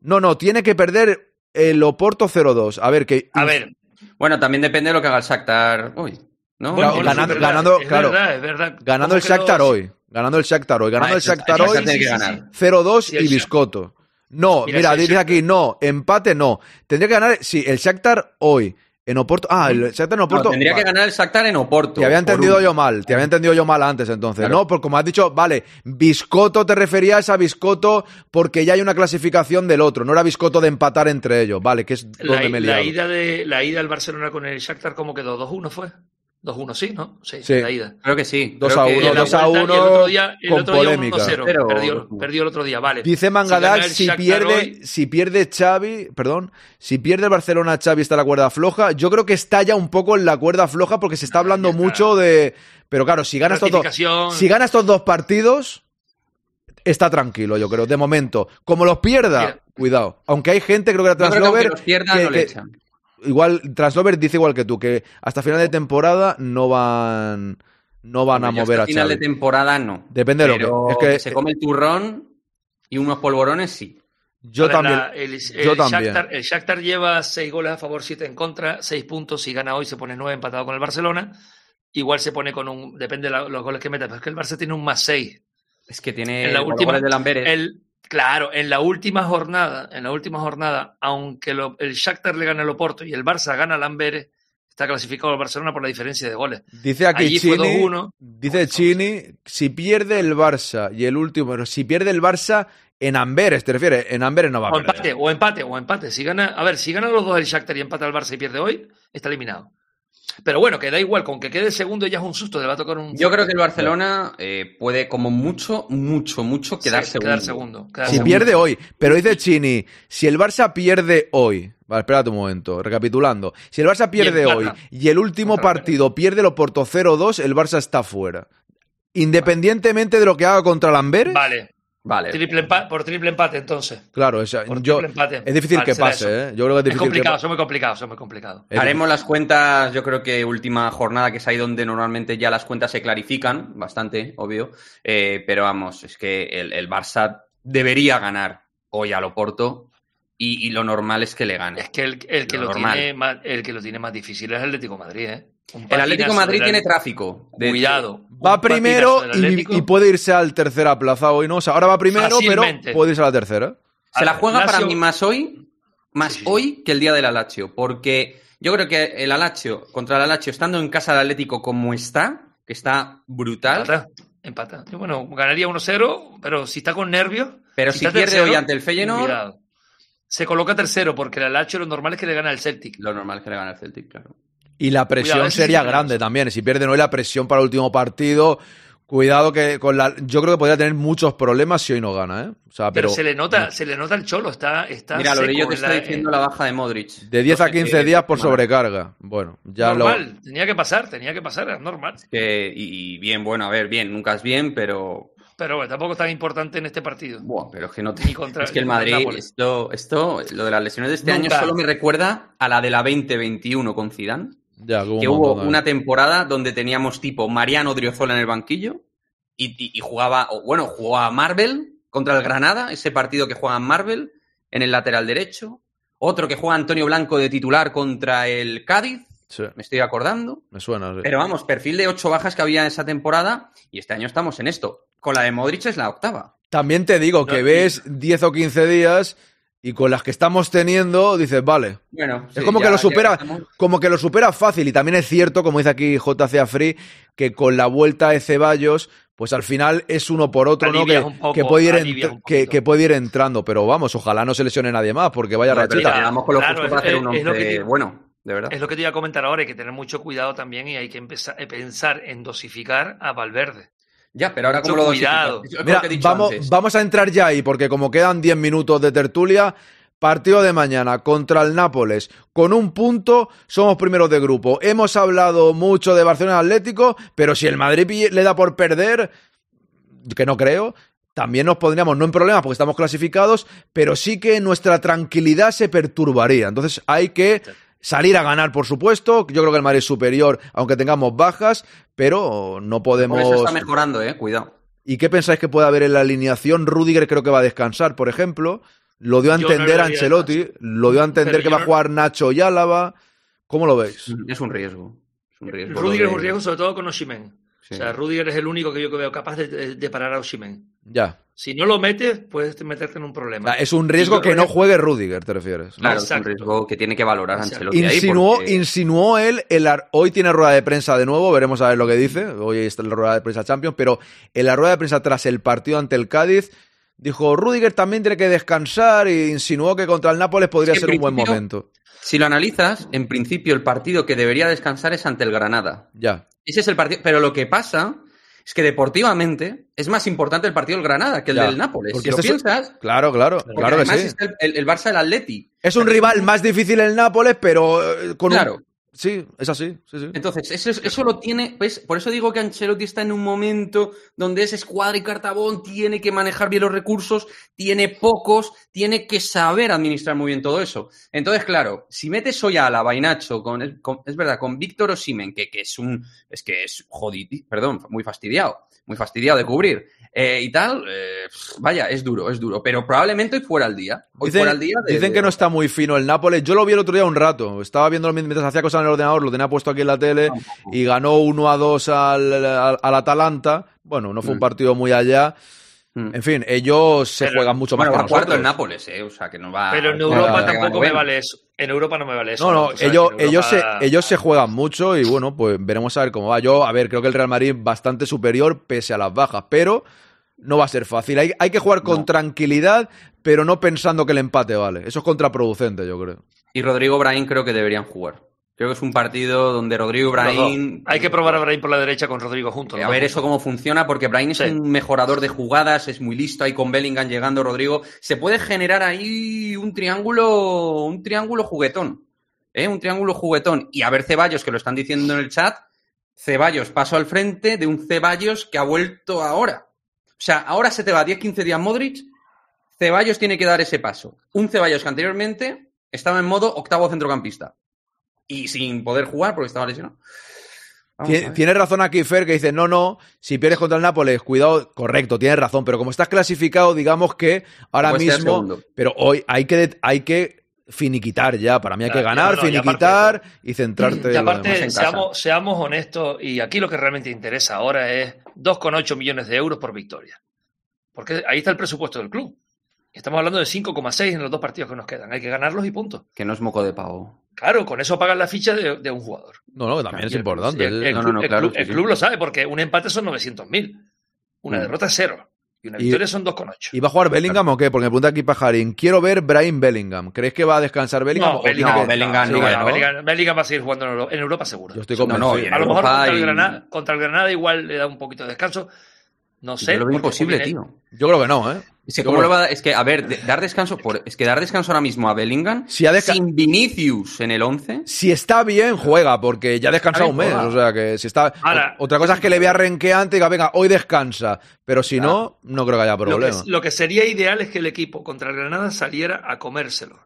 S2: No, no, tiene que perder el Oporto 0-2. A ver, que.
S13: A ver,
S14: Bueno, también depende de lo que haga el Shakhtar hoy. ¿No?
S13: Bueno,
S2: ganando-
S13: es verdad,
S2: ganando,
S13: es
S2: claro.
S13: verdad, es verdad.
S2: ganando
S13: ¿Cómo
S2: el
S13: quedó?
S2: Shakhtar hoy. Ganando el Shakhtar hoy. Ganando
S14: Ah,
S2: el Shakhtar hoy.
S14: tiene que
S13: sí, sí,
S14: ganar.
S13: sí.
S2: 0-2
S13: Sí,
S2: y Biscotto. No,
S13: Mira,
S2: mira, dice aquí, no, empate no. Tendría que ganar, sí, el Shakhtar hoy. En Oporto. Ah, el Shakhtar en
S14: No,
S2: Oporto.
S14: tendría que ganar el Shakhtar en Oporto.
S2: Te había entendido yo mal, te había entendido yo mal antes entonces,
S14: Claro.
S2: ¿no? Porque como has dicho, vale, Biscotto te referías a Biscotto porque ya hay una clasificación del otro, no era Biscotto de empatar entre ellos, vale, que es
S13: La,
S2: donde me he
S13: la ida de, la ida del Barcelona con el Shakhtar, ¿cómo quedó? ¿2-1 fue? 2-1, sí, ¿no? Sí,
S2: Sí.
S13: la ida.
S14: Creo que sí.
S2: 2
S14: Creo
S2: a
S14: que-
S13: Y
S2: 1,
S13: en la
S2: 2 a
S13: vuelta, y
S2: 1
S13: el otro día, el
S2: con
S13: otro día
S2: polémica.
S13: 1-0.
S14: Pero-
S13: Perdió, perdió el otro día, vale.
S2: Dice
S13: Si el
S2: si,
S13: Shakhtar
S2: pierde,
S13: hoy-
S2: si pierde Xavi, perdón, si pierde el Barcelona Xavi está en la cuerda floja, yo creo que está ya un poco en la cuerda floja porque se está hablando
S13: está.
S2: mucho de... Pero claro, si gana estos dos, si gana estos dos partidos, está tranquilo, yo creo, de momento. Como los pierda,
S13: Mira.
S2: cuidado. Aunque hay gente, creo que era
S14: Yo creo que
S2: Translover,
S14: los pierdan,
S2: que-
S14: no le
S2: que-
S14: echan.
S2: Igual Translover dice igual que tú, que hasta final de temporada no van no van a mover
S14: hasta
S2: a
S14: final de temporada no.
S2: Depende de lo que- es que-
S14: se come el turrón y unos polvorones sí.
S2: Yo
S13: ver,
S2: también.
S13: la- el,
S2: yo
S13: el
S2: también.
S13: Shakhtar, el Shakhtar lleva 6 goles a favor, 7 en contra, 6 puntos. Si gana hoy se pone 9 empatado con el Barcelona. Igual se pone con un. Depende de la- los goles que meta. Pero es que el Barça tiene un más 6.
S14: Es que tiene
S13: En la última.
S14: de Lamberes.
S13: el- claro, en la última jornada, en la última jornada, aunque lo- el Shakhtar le gana al Oporto y el Barça gana al Amberes, está clasificado el Barcelona por la diferencia de goles.
S2: Dice aquí
S13: Allí fue
S2: Chini,
S13: 2-1.
S2: dice Chini, si pierde el Barça y el último, pero si pierde el Barça en Amberes, ¿te refieres? En Amberes no va a
S13: O
S2: perder.
S13: empate, o empate, o empate. Si gana, a ver, si gana los dos el Shakhtar y empata el Barça y pierde hoy, está eliminado. Pero bueno, que da igual, con que quede segundo ya es un susto, le va a tocar un.
S14: Yo creo que el Barcelona eh, puede, como mucho, mucho, mucho, quedar
S13: Sí,
S14: segundo.
S13: quedar segundo, quedar
S2: Si
S13: segundo.
S2: pierde hoy, pero dice Chini, si el Barça pierde hoy, vale, espérate un momento, recapitulando, si el Barça pierde hoy y el último partido pierde el Oporto 0-2, el Barça está fuera. Independientemente de lo que haga contra el Amberes,
S13: Vale,
S14: Vale.
S13: triple empa- por triple empate entonces.
S2: claro, o sea,
S13: Por
S2: yo,
S13: triple empate.
S2: es difícil
S13: Vale,
S2: que pase. ¿eh? Yo creo que es
S13: Es
S2: difícil
S13: complicado,
S2: que
S13: son muy complicados, son muy complicados.
S14: Haremos las cuentas, yo creo que última jornada, que es ahí donde normalmente ya las cuentas se clarifican, bastante, obvio. Eh, pero vamos, es que el, el Barça debería ganar hoy al Oporto y, y lo normal es que le gane.
S13: Es que el, el que
S14: Lo
S13: tiene más, el que lo tiene más difícil es el Atlético de Madrid, ¿eh?
S14: El Atlético de Madrid tiene tráfico. De-
S13: Cuidado.
S2: Va primero y, puede irse al tercera plaza hoy, ¿no? O sea, ahora va primero,
S13: Fácilmente.
S2: pero puede irse a la tercera.
S14: Se la juega para mí más hoy, más
S13: Sí, sí.
S14: hoy que el día del Alacho, porque yo creo que el Alacho contra el Alacho, estando en casa del Atlético como está, que está brutal,
S13: Empata. Empata. Y bueno, ganaría 1-0, pero si está con nervios.
S14: pero si,
S13: está
S14: pierde
S13: tercero,
S14: hoy ante el Feyenoord,
S13: cuidado. Se coloca tercero porque el Alacho lo normal es que le gana el Celtic.
S14: lo normal es que le gane el Celtic, claro.
S2: Y la presión
S13: Cuidado, ese sí
S2: sería grande también. Si pierden hoy la presión para el último partido, cuidado que con la. Yo creo que podría tener muchos problemas si hoy no gana, ¿eh? O sea,
S13: Pero,
S2: pero,
S13: se le nota, se le nota el cholo, está, está
S14: Mira, Lorillo te está
S13: la-
S14: diciendo la baja de Modric.
S2: de 10 a
S14: No sé
S2: 15
S14: qué-
S2: días por sobrecarga. Bueno, ya lo.
S13: tenía que pasar, tenía que pasar, es normal.
S14: Que- y, y bien, bueno, a ver, bien, nunca es bien, pero.
S13: Pero bueno, tampoco es tan importante en este partido.
S14: Buah, pero es que no te.
S13: Ni contra-
S14: es que el Madrid, esto, esto, lo de las lesiones de este
S13: Nunca.
S14: año solo me recuerda a la de la 2021 con Zidane.
S2: Ya, hubo un
S14: que
S2: montón
S14: hubo
S2: también.
S14: una temporada donde teníamos tipo Mariano Driozola en el banquillo y, y- y jugaba, o bueno, jugaba Marvel contra el Granada, ese partido que juega Marvel en el lateral derecho. Otro que juega Antonio Blanco de titular contra el Cádiz,
S2: Sí,
S14: me estoy acordando.
S2: me suena. sí.
S14: Pero vamos, perfil de ocho bajas que había esa temporada y este año estamos en esto. Con la de Modric es la octava.
S2: También te digo que
S13: No,
S2: ves 10 o 15 días y con las que estamos teniendo dices, vale.
S14: Bueno,
S2: Es como que lo supera, como que lo supera fácil. Y también es cierto, como dice aquí JCA Free, que con la vuelta de Ceballos, pues al final es uno por otro, ¿no? Que,
S13: poco,
S2: que puede ir que, que puede ir entrando. Pero vamos, ojalá no se lesione nadie más, porque vaya
S14: Bueno,
S2: rachita.
S14: ya vamos con lo
S13: Claro,
S14: justo para
S13: es-
S14: hacer un
S13: es lo que digo.
S14: bueno. de verdad.
S13: Es lo que te iba a comentar ahora, hay que tener mucho cuidado también y hay que empezar a pensar en dosificar a Valverde.
S14: Ya, pero ahora como lo
S13: cuidado.
S14: dosificas? Es lo
S2: Mira,
S14: que he dicho
S2: vamos,
S14: antes.
S2: vamos a entrar ya ahí, porque como quedan 10 minutos de tertulia, partido de mañana contra el Nápoles. Con un punto, somos primeros de grupo. Hemos hablado mucho de Barcelona Atlético, pero si el Madrid le da por perder, que no creo, también nos pondríamos, no en problemas porque estamos clasificados, pero sí que nuestra tranquilidad se perturbaría. Entonces hay que salir a ganar, por supuesto. Yo creo que el Madrid es superior, aunque tengamos bajas, pero no podemos...
S14: Eso está mejorando, eh, cuidado.
S2: ¿Y qué pensáis que puede haber en la alineación? Rudiger creo que va a descansar, por ejemplo. Lo dio a
S13: no
S2: entender Ancelotti, lo dio a entender
S13: Pero
S2: que va a jugar Nacho y Álava. ¿Cómo lo veis?
S14: Es un riesgo. Es un riesgo.
S13: Rudiger es un riesgo, sobre todo con Oshimen.
S14: Sí.
S13: O sea, Rudiger es el único que yo que veo capaz de, de- de parar a Oshimen.
S2: Ya.
S13: Si no lo metes, puedes meterte en un
S2: O
S13: problema.
S2: sea, es un riesgo que no juegue Rudiger, te refieres.
S14: Claro, es un riesgo que tiene que valorar
S13: Exacto.
S14: Ancelotti ahí
S2: Insinuó,
S14: porque-
S2: insinuó él, el ar- hoy tiene rueda de prensa de nuevo, veremos a ver lo que dice, hoy está la rueda de prensa Champions, pero en la rueda de prensa tras el partido ante el Cádiz, dijo, Rudiger también tiene que descansar y insinuó que contra el Nápoles podría ser un buen momento.
S14: Si lo analizas, en principio el partido que debería descansar es ante el Granada.
S2: Ya.
S14: Ese es el partido. Pero lo que pasa es que deportivamente es más importante el partido del Granada que el
S2: Ya.
S14: del Nápoles.
S2: Porque
S14: si lo
S2: este es-
S14: piensas,
S2: Claro, claro, claro que
S14: además
S2: sí.
S14: está el, el- el Barça del Atleti.
S2: Es un rival más difícil el Nápoles, pero eh, con
S14: Claro.
S2: un... Sí, es así, sí, sí.
S14: Entonces, eso, es- eso lo tiene, pues, por eso digo que Ancelotti está en un momento donde ese escuadra y cartabón tiene que manejar bien los recursos, tiene pocos, tiene que saber administrar muy bien todo eso. Entonces, claro, si metes hoy a la Vainacho con, con- es verdad, con Víctor Osimen, que, que es un, es que es jodido, perdón, muy fastidiado, muy fastidiado de cubrir, eh, y tal, eh, vaya, es duro, es duro, pero probablemente hoy fuera el día. Hoy
S2: Dicen,
S14: fuera el día de-
S2: dicen que no está muy fino el Nápoles. Yo lo vi el otro día un rato. Estaba viendo mientras hacía cosas en el ordenador, lo tenía puesto aquí en la tele y ganó 1 a 2 al, al, al Atalanta. Bueno, no fue un
S14: Mm.
S2: partido muy allá.
S14: Mm.
S2: En fin, ellos se
S13: Pero-
S2: juegan mucho
S14: Bueno,
S2: más que
S14: cuarto el Nápoles, eh, o sea, que no va...
S13: Pero en Europa
S2: no,
S13: tampoco me vale eso. En Europa no me vale eso.
S2: No, no, ellos,
S13: en
S2: ellos, se, ellos se juegan mucho y bueno, pues veremos a ver cómo va. Yo, a ver, creo que el Real Madrid bastante superior pese a las bajas, pero no va a ser fácil. Hay, hay que jugar con
S14: No.
S2: tranquilidad, pero no pensando que el empate vale. Eso es contraproducente, yo creo.
S14: Y Rodrigo Brahim creo que deberían jugar. Creo que es un partido donde Rodrigo. Brahim...
S13: Hay que probar a Brahim por la derecha con Rodrigo juntos.
S14: A ver eso cómo funciona, porque Brahim es
S13: Sí.
S14: un mejorador de jugadas, es muy listo, ahí con Bellingham llegando Rodrigo. Se puede generar ahí un triángulo, un triángulo juguetón. ¿eh? Un triángulo juguetón. Y a ver Ceballos, que lo están diciendo en el chat, Ceballos paso al frente de un Ceballos que ha vuelto ahora. O sea, ahora se te va 10-15 días Modric, Ceballos tiene que dar ese paso. Un Ceballos que anteriormente estaba en modo octavo centrocampista. Y sin poder jugar porque estaba lesionado. Vamos a
S2: Tien-
S14: ver.
S2: Tiene razón aquí Fer que dice, no, no, si pierdes contra el Nápoles, cuidado, correcto, tienes razón, pero como estás clasificado, digamos que ahora
S14: quedar
S2: mismo, pero hoy hay que, hay que finiquitar ya, para mí hay que ganar,
S13: no, y
S2: finiquitar y centrarte
S13: Y aparte,
S14: en casa.
S13: seamos, seamos honestos, y aquí lo que realmente interesa ahora es 2,8 millones de euros por victoria. Porque ahí está el presupuesto del club. Y Estamos hablando de 5,6 en los dos partidos que nos quedan. Hay que ganarlos y punto.
S14: Que no es moco de pavo.
S13: Claro, con eso pagan la ficha de, de un jugador.
S2: No, no, que también
S13: Y
S2: es
S13: el-
S2: importante.
S13: y El, el
S14: No,
S13: club,
S14: no, no,
S13: el
S14: claro,
S13: club-
S14: sí,
S13: el
S14: sí.
S13: club lo sabe, porque un empate son 900.000. Una
S14: Mm.
S13: derrota es cero. Y una
S2: Y-
S13: victoria son 2,8.
S2: ¿Y va a jugar Bellingham o qué? Porque me pregunta aquí Pajarín. Quiero ver Brahim Bellingham. ¿Crees que va a descansar Bellingham?
S13: No,
S2: o
S13: Bellingham,
S2: que-
S14: Bellingham.
S13: Bellingham, Bellingham va a seguir jugando en Euro- en Europa seguro.
S2: Yo estoy
S14: No, no,
S2: convencido.
S14: y
S13: A lo mejor
S14: Europa
S13: contra el,
S14: y-
S13: Granada, contra el Granada igual le da un poquito de descanso. No sé.
S14: Yo lo veo imposible, tío.
S2: Yo creo que no, ¿eh?
S14: Es que, ¿cómo lo va a- es que, a ver, de- dar descanso, por, es que dar descanso ahora mismo a Bellingham
S2: Si ha desca-
S14: sin Vinicius en el 11.
S2: Si está bien, juega, porque ya ha descansado un mes. O sea que si está.
S13: Ahora-
S2: Otra cosa es que le vea renqueante y diga, venga, hoy descansa. Pero si no, no creo que haya
S13: Lo que,
S2: problema.
S13: lo que sería ideal es que el equipo contra el Granada saliera a comérselo.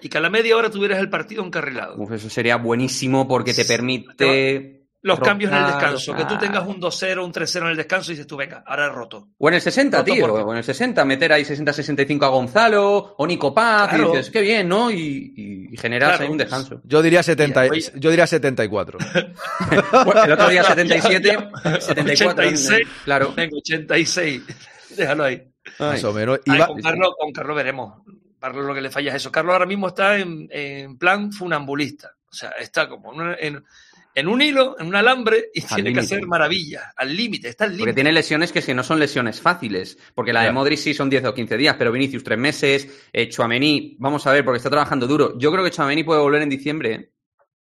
S13: Y que a la media hora tuvieras el partido encarrilado.
S14: Uf, eso sería buenísimo porque te permite.
S13: Los cambios en el descanso. Que tú tengas un 2-0, un 3-0 en el descanso y dices tú, venga, ahora he roto.
S14: O en el 60,
S13: Roto
S14: tío.
S13: porque-
S14: O en el 60, meter ahí 60-65 a Gonzalo o Nico Paz.
S13: Claro.
S14: Y dices, qué bien, ¿no? Y, y, generas
S13: Claro.
S14: ahí un descanso.
S2: Yo diría 70, y-
S13: Oye.
S2: yo diría 74.
S14: Bueno, el otro día 77, 74.
S13: 86.
S14: Claro.
S13: Venga, 86. Déjalo ahí.
S2: más o menos. Iba-
S13: con, Carlos, con Carlos veremos. Carlos lo que le falla es eso. Carlos ahora mismo está en, en plan funambulista. O sea, está como en, una- en- en un hilo, en un alambre y
S14: Al
S13: tiene que hacer maravillas. Al límite, está al
S14: Porque
S13: límite.
S14: tiene lesiones que, es que no son lesiones fáciles. Porque la de. Modric sí son 10 o 15 días, pero Vinicius 3 meses. Eh, Chouameni, vamos a ver, porque está trabajando duro. Yo creo que Chouameni puede volver en diciembre. ¿eh?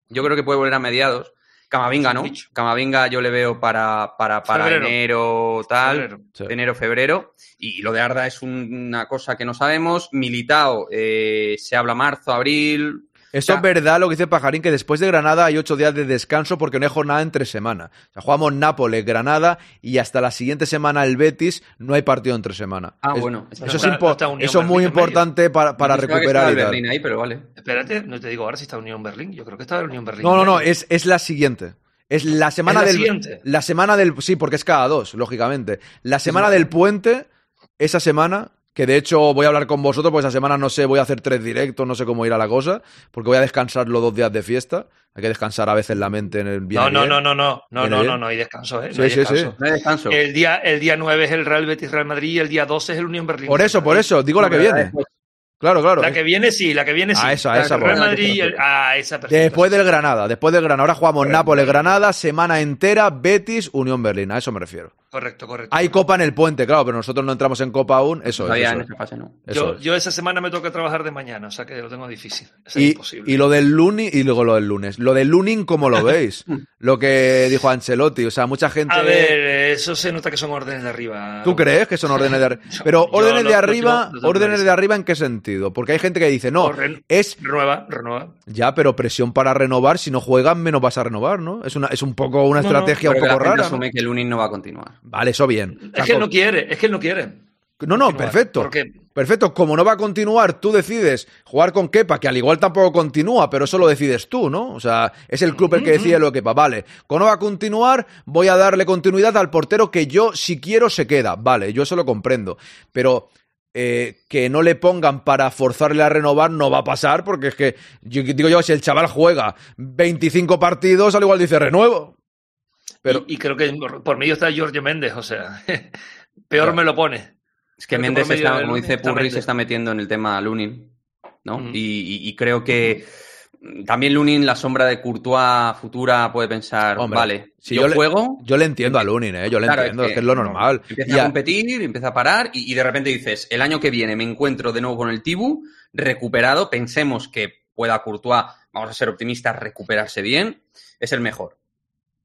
S14: Yo creo que puede volver a mediados. Camavinga, ¿no? Camavinga yo le veo para, para, para
S13: Febrero.
S14: enero, tal,
S13: Febrero.
S2: Sí.
S14: enero, febrero. Y lo de Arda es un- una cosa que no sabemos. Militao, eh, se habla marzo, abril.
S2: Eso
S14: O sea,
S2: es verdad lo que dice Pajarín, que después de Granada hay ocho días de descanso porque no hay jornada entre semana. O sea, jugamos Nápoles, Granada y hasta la siguiente semana el Betis no hay partido entre semana.
S14: Ah,
S2: Es-
S14: bueno.
S2: Eso, es, eso es muy importante para, para
S14: pensaba que
S2: recuperar.
S14: Berlín ahí, pero vale.
S13: Espérate, no te digo ahora si está Unión Berlín. Yo creo que está Unión Berlín.
S2: No, no, no, es, es la siguiente. Es la semana
S13: la
S2: del.
S13: siguiente?
S2: La semana del. Sí, porque es cada dos, lógicamente. La semana del puente, esa semana, que de hecho voy a hablar con vosotros, porque esa semana no sé, voy a hacer tres directos, no sé cómo irá la cosa, porque voy a descansar los dos días de fiesta. Hay que descansar a veces la mente en el
S13: No,
S2: viene
S13: no, no, no, no, no, no,
S2: bien.
S13: no, no hay descanso, ¿eh? No
S2: Sí,
S13: hay
S2: sí,
S13: descanso.
S2: sí.
S14: No hay descanso.
S13: El día, el día 9 es el Real Betis Real Madrid y el día 12 es el Unión Berlín.
S2: Por eso, por eso, digo la que
S14: No,
S2: viene.
S14: después.
S2: Claro, claro.
S13: La que viene sí, la que viene sí.
S2: A esa, a esa,
S13: Real Madrid el- a esa perfecto.
S2: Después del Granada, después del Granada. Ahora jugamos Nápoles, Granada, semana entera, Betis, Unión Berlín. A eso me refiero.
S13: Correcto, correcto.
S2: Hay Copa en el puente, claro, pero nosotros no entramos en Copa aún. Eso es.
S14: Todavía
S2: eso
S14: en
S2: es.
S14: esa fase no.
S2: Eso
S13: Yo,
S2: es.
S13: yo esa semana me toca trabajar de mañana, o sea que lo tengo difícil. Eso es
S2: Y,
S13: imposible.
S2: y lo del lunes, y luego lo del lunes. Lo del lunes, ¿cómo lo veis? lo que dijo Ancelotti. O sea, mucha gente.
S13: A ver, eso se nota que son órdenes de arriba.
S2: ¿Tú crees que son órdenes de arriba? Pero
S13: Yo
S2: órdenes
S13: lo-
S2: de arriba, órdenes de arriba en qué sentido? Porque hay gente que dice, no,
S13: Orden-
S2: es
S13: Renueva, renueva.
S2: ya, pero presión para renovar, si no juegan menos vas a renovar, ¿no? Es una, es un poco una
S13: No, no,
S2: estrategia un poco rara. ¿no?
S14: asume que el Lunin no va a continuar.
S2: Vale, eso bien.
S13: Es que él no quiere, es que él no quiere.
S2: No, no, perfecto.
S13: porque-
S2: Perfecto. Como no va a continuar, tú decides jugar con Kepa, que al igual tampoco continúa, pero eso lo decides tú, ¿no? O sea, es el club el que decide lo de Kepa. Vale, como no va a continuar, voy a darle continuidad al portero que yo, si quiero, se queda. Vale, yo eso lo comprendo. Pero eh, que no le pongan para forzarle a renovar no va a pasar, porque es que, yo, digo yo, si el chaval juega 25 partidos, al igual dice renuevo. Pero,
S13: Y, y creo que por medio está Giorgio Méndez, o sea, peor
S2: Claro.
S13: me lo pone.
S14: Es que
S13: Creo
S14: Méndez, está, como dice Purri, se está metiendo en el tema Lunin, ¿no? Y, y- y creo que también Lunin, la sombra de Courtois futura, puede pensar,
S2: Hombre,
S14: vale,
S2: si yo
S14: yo,
S2: le-
S14: juego,
S2: yo le entiendo a Lunin, ¿eh? Yo le
S14: Claro,
S2: entiendo, es que, es lo normal.
S14: empieza
S2: Y
S14: a
S2: a-
S14: competir, empieza a parar y, y de repente dices, el año que viene me encuentro de nuevo con el Tibu, recuperado, pensemos que pueda Courtois, vamos a ser optimistas, recuperarse bien, es el mejor.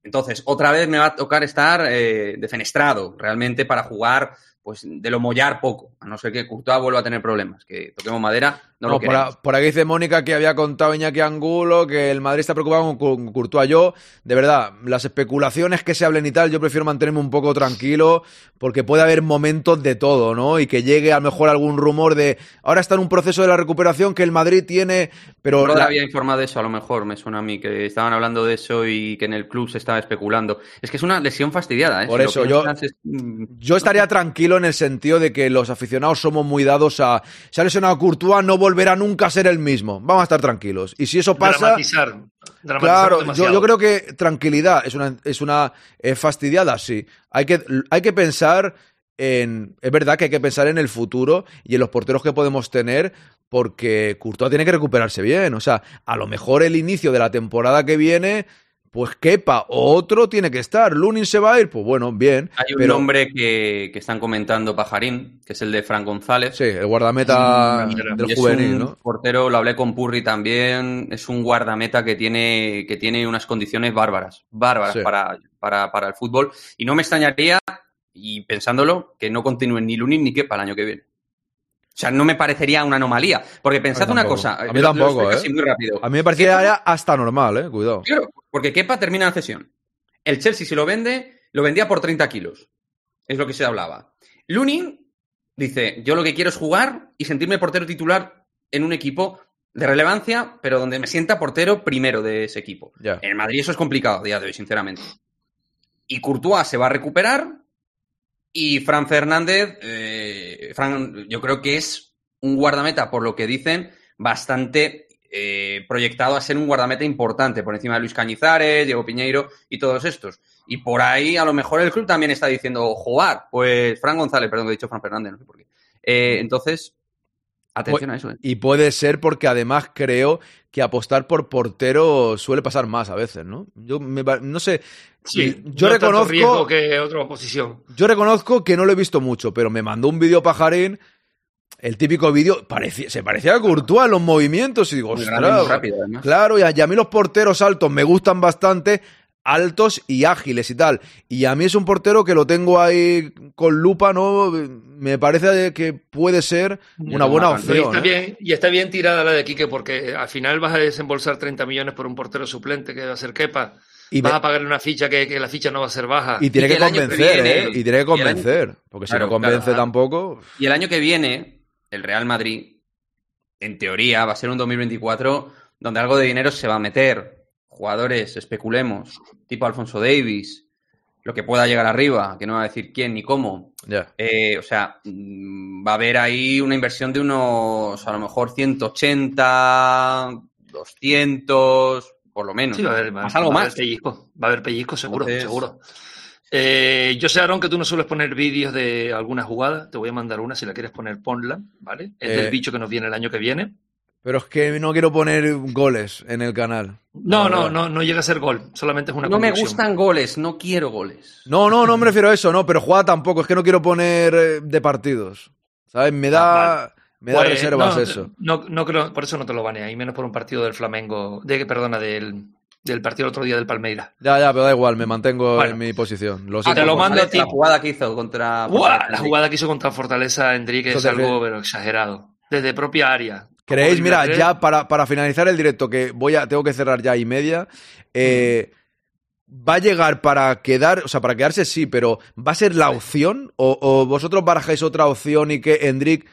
S14: Entonces, otra vez me va a tocar estar eh, defenestrado realmente para jugar, pues de lo mollar poco, a no ser que Courtois vuelva a tener problemas, que toquemos madera, no,
S2: No,
S14: lo
S2: por, a- por aquí dice Mónica que había contado Iñaki Angulo que el Madrid está preocupado con, con Courtois. Yo, de verdad, las especulaciones que se hablen y tal, yo prefiero mantenerme un poco tranquilo porque puede haber momentos de todo, ¿no? Y que llegue a lo mejor algún rumor de ahora está en un proceso de la recuperación que el Madrid tiene, pero
S14: Roda
S2: la-
S14: había informado de eso, a lo mejor, me suena a mí, que estaban hablando de eso y que en el club se estaba especulando. Es que es una lesión fastidiada, ¿eh?
S2: Por
S14: Si
S2: eso, yo-
S14: es-
S2: yo estaría tranquilo en el sentido de que los aficionados somos muy dados a se ha lesionado Courtois, no volverá nunca a ser el mismo. Vamos a estar tranquilos. Y si eso pasa,
S13: Dramatizar. dramatizar
S2: Claro, yo, yo creo que tranquilidad es una, es una eh, fastidiada, sí. Hay que, hay que pensar en. Es verdad que hay que pensar en el futuro y en los porteros que podemos tener, porque Courtois tiene que recuperarse bien. O sea, a lo mejor el inicio de la temporada que viene, pues o otro tiene que estar. Lunin se va a ir, pues bueno, bien.
S14: Hay un
S2: pero,
S14: nombre que, que están comentando, Pajarín, que es el de Fran González.
S2: Sí, el guardameta del
S14: es
S2: juvenil,
S14: un
S2: ¿no?
S14: portero, lo hablé con Purri también, es un guardameta que tiene, que tiene unas condiciones bárbaras, bárbaras
S2: Sí.
S14: para, para, para el fútbol. Y no me extrañaría, y pensándolo, que no continúen ni Lunin ni Kepa el año que viene. O sea, no me parecería una anomalía. Porque pensad una cosa.
S2: A mí tampoco, ¿eh?
S14: muy rápido.
S2: A mí me parecía hasta normal, eh. Cuidado.
S14: Claro, porque Kepa termina la cesión. El Chelsea, si lo vende, lo vendía por 30 kilos. Es lo que se hablaba. Lunin dice: Yo lo que quiero es jugar y sentirme portero titular en un equipo de relevancia, pero donde me sienta portero primero de ese equipo. En Madrid eso es complicado a día de hoy, sinceramente. Y Courtois se va a recuperar. Y Fran Fernández, eh, Fran, yo creo que es un guardameta, por lo que dicen, bastante eh, proyectado a ser un guardameta importante, por encima de Luis Cañizares, Diego Piñeiro y todos estos. Y por ahí, a lo mejor el club también está diciendo jugar. Pues Fran González, perdón, que he dicho Fran Fernández, no sé por qué. Eh, entonces, atención a eso. ¿eh?
S2: Y puede ser porque además creo que apostar por portero suele pasar más a veces, ¿no? Yo me no sé.
S13: Sí,
S2: yo
S13: no tanto
S2: reconozco.
S13: riesgo que otra posición.
S2: Yo reconozco que no lo he visto mucho, pero me mandó un vídeo pajarín el típico vídeo parecía, se parecía a Courtois en los movimientos y digo,
S14: y
S2: ostras,
S14: rápido,
S2: claro, y a, y a mí los porteros altos me gustan bastante, altos y ágiles y tal. Y a mí es un portero que lo tengo ahí con lupa, ¿no? Me parece que puede ser una buena
S13: Y
S2: opción.
S13: está,
S2: ¿eh?
S13: bien, y está bien tirada la de Quique porque al final vas a desembolsar 30 millones por un portero suplente que va a ser Kepa.
S2: Y
S13: vas
S2: me-
S13: a pagarle una ficha que, que la ficha no va a ser baja.
S2: Y tiene
S14: Y
S2: que convencer,
S14: viene-
S2: ¿eh? Y tiene que
S14: y
S2: convencer. Porque si
S14: Claro,
S2: no convence
S14: claro.
S2: tampoco.
S14: Y el año que viene, el Real Madrid, en teoría, va a ser un 2024 donde algo de dinero se va a meter. Jugadores, especulemos, tipo Alfonso Davis, lo que pueda llegar arriba, que no va a decir quién ni cómo.
S2: Ya.
S14: Eh, o sea, mm, va a haber ahí una inversión de unos, a lo mejor 180, 200, por lo menos.
S13: Sí, va a haber,
S14: más
S13: va-
S14: algo
S13: va a
S14: más.
S13: haber pellizco. Va a haber pellizco, seguro,
S14: Entonces-
S13: seguro. Eh, yo sé, Aaron, que tú no sueles poner vídeos de alguna jugada. Te voy a mandar una, si la quieres poner, ponla, ¿vale? Es
S2: Eh.
S13: del bicho que nos viene el año que viene.
S2: Pero es que no quiero poner goles en el canal.
S13: No, no, no, no llega a ser gol. Solamente es una
S14: No me gustan goles, no quiero goles.
S2: No, no, no me refiero a eso, no, pero jugada tampoco. Es que no quiero poner eh, de partidos. ¿Sabes? Me da,
S13: Ah,
S2: me da
S13: Pues,
S2: reservas
S13: no,
S2: eso.
S13: No, no creo, por eso no te lo banea, y menos por un partido del Flamengo, de perdona, del, del partido el otro día del Palmeiras.
S2: Ya, ya, pero da igual, me mantengo
S13: Bueno.
S2: en mi posición. Lo
S13: Ah,
S2: siento
S13: te lo mando a ti.
S14: La jugada que hizo contra...
S13: ¡Buah! La jugada que hizo contra Fortaleza Enrique
S2: Eso
S13: es algo pero exagerado. Desde propia área.
S2: ¿Creéis? Mira, ya para, para finalizar el directo, que voy a, tengo que cerrar ya y media. eh, ¿Va a llegar para quedar, o sea, para quedarse sí, pero ¿va a ser la opción? ¿O, o vosotros barajáis otra opción y que Endrick,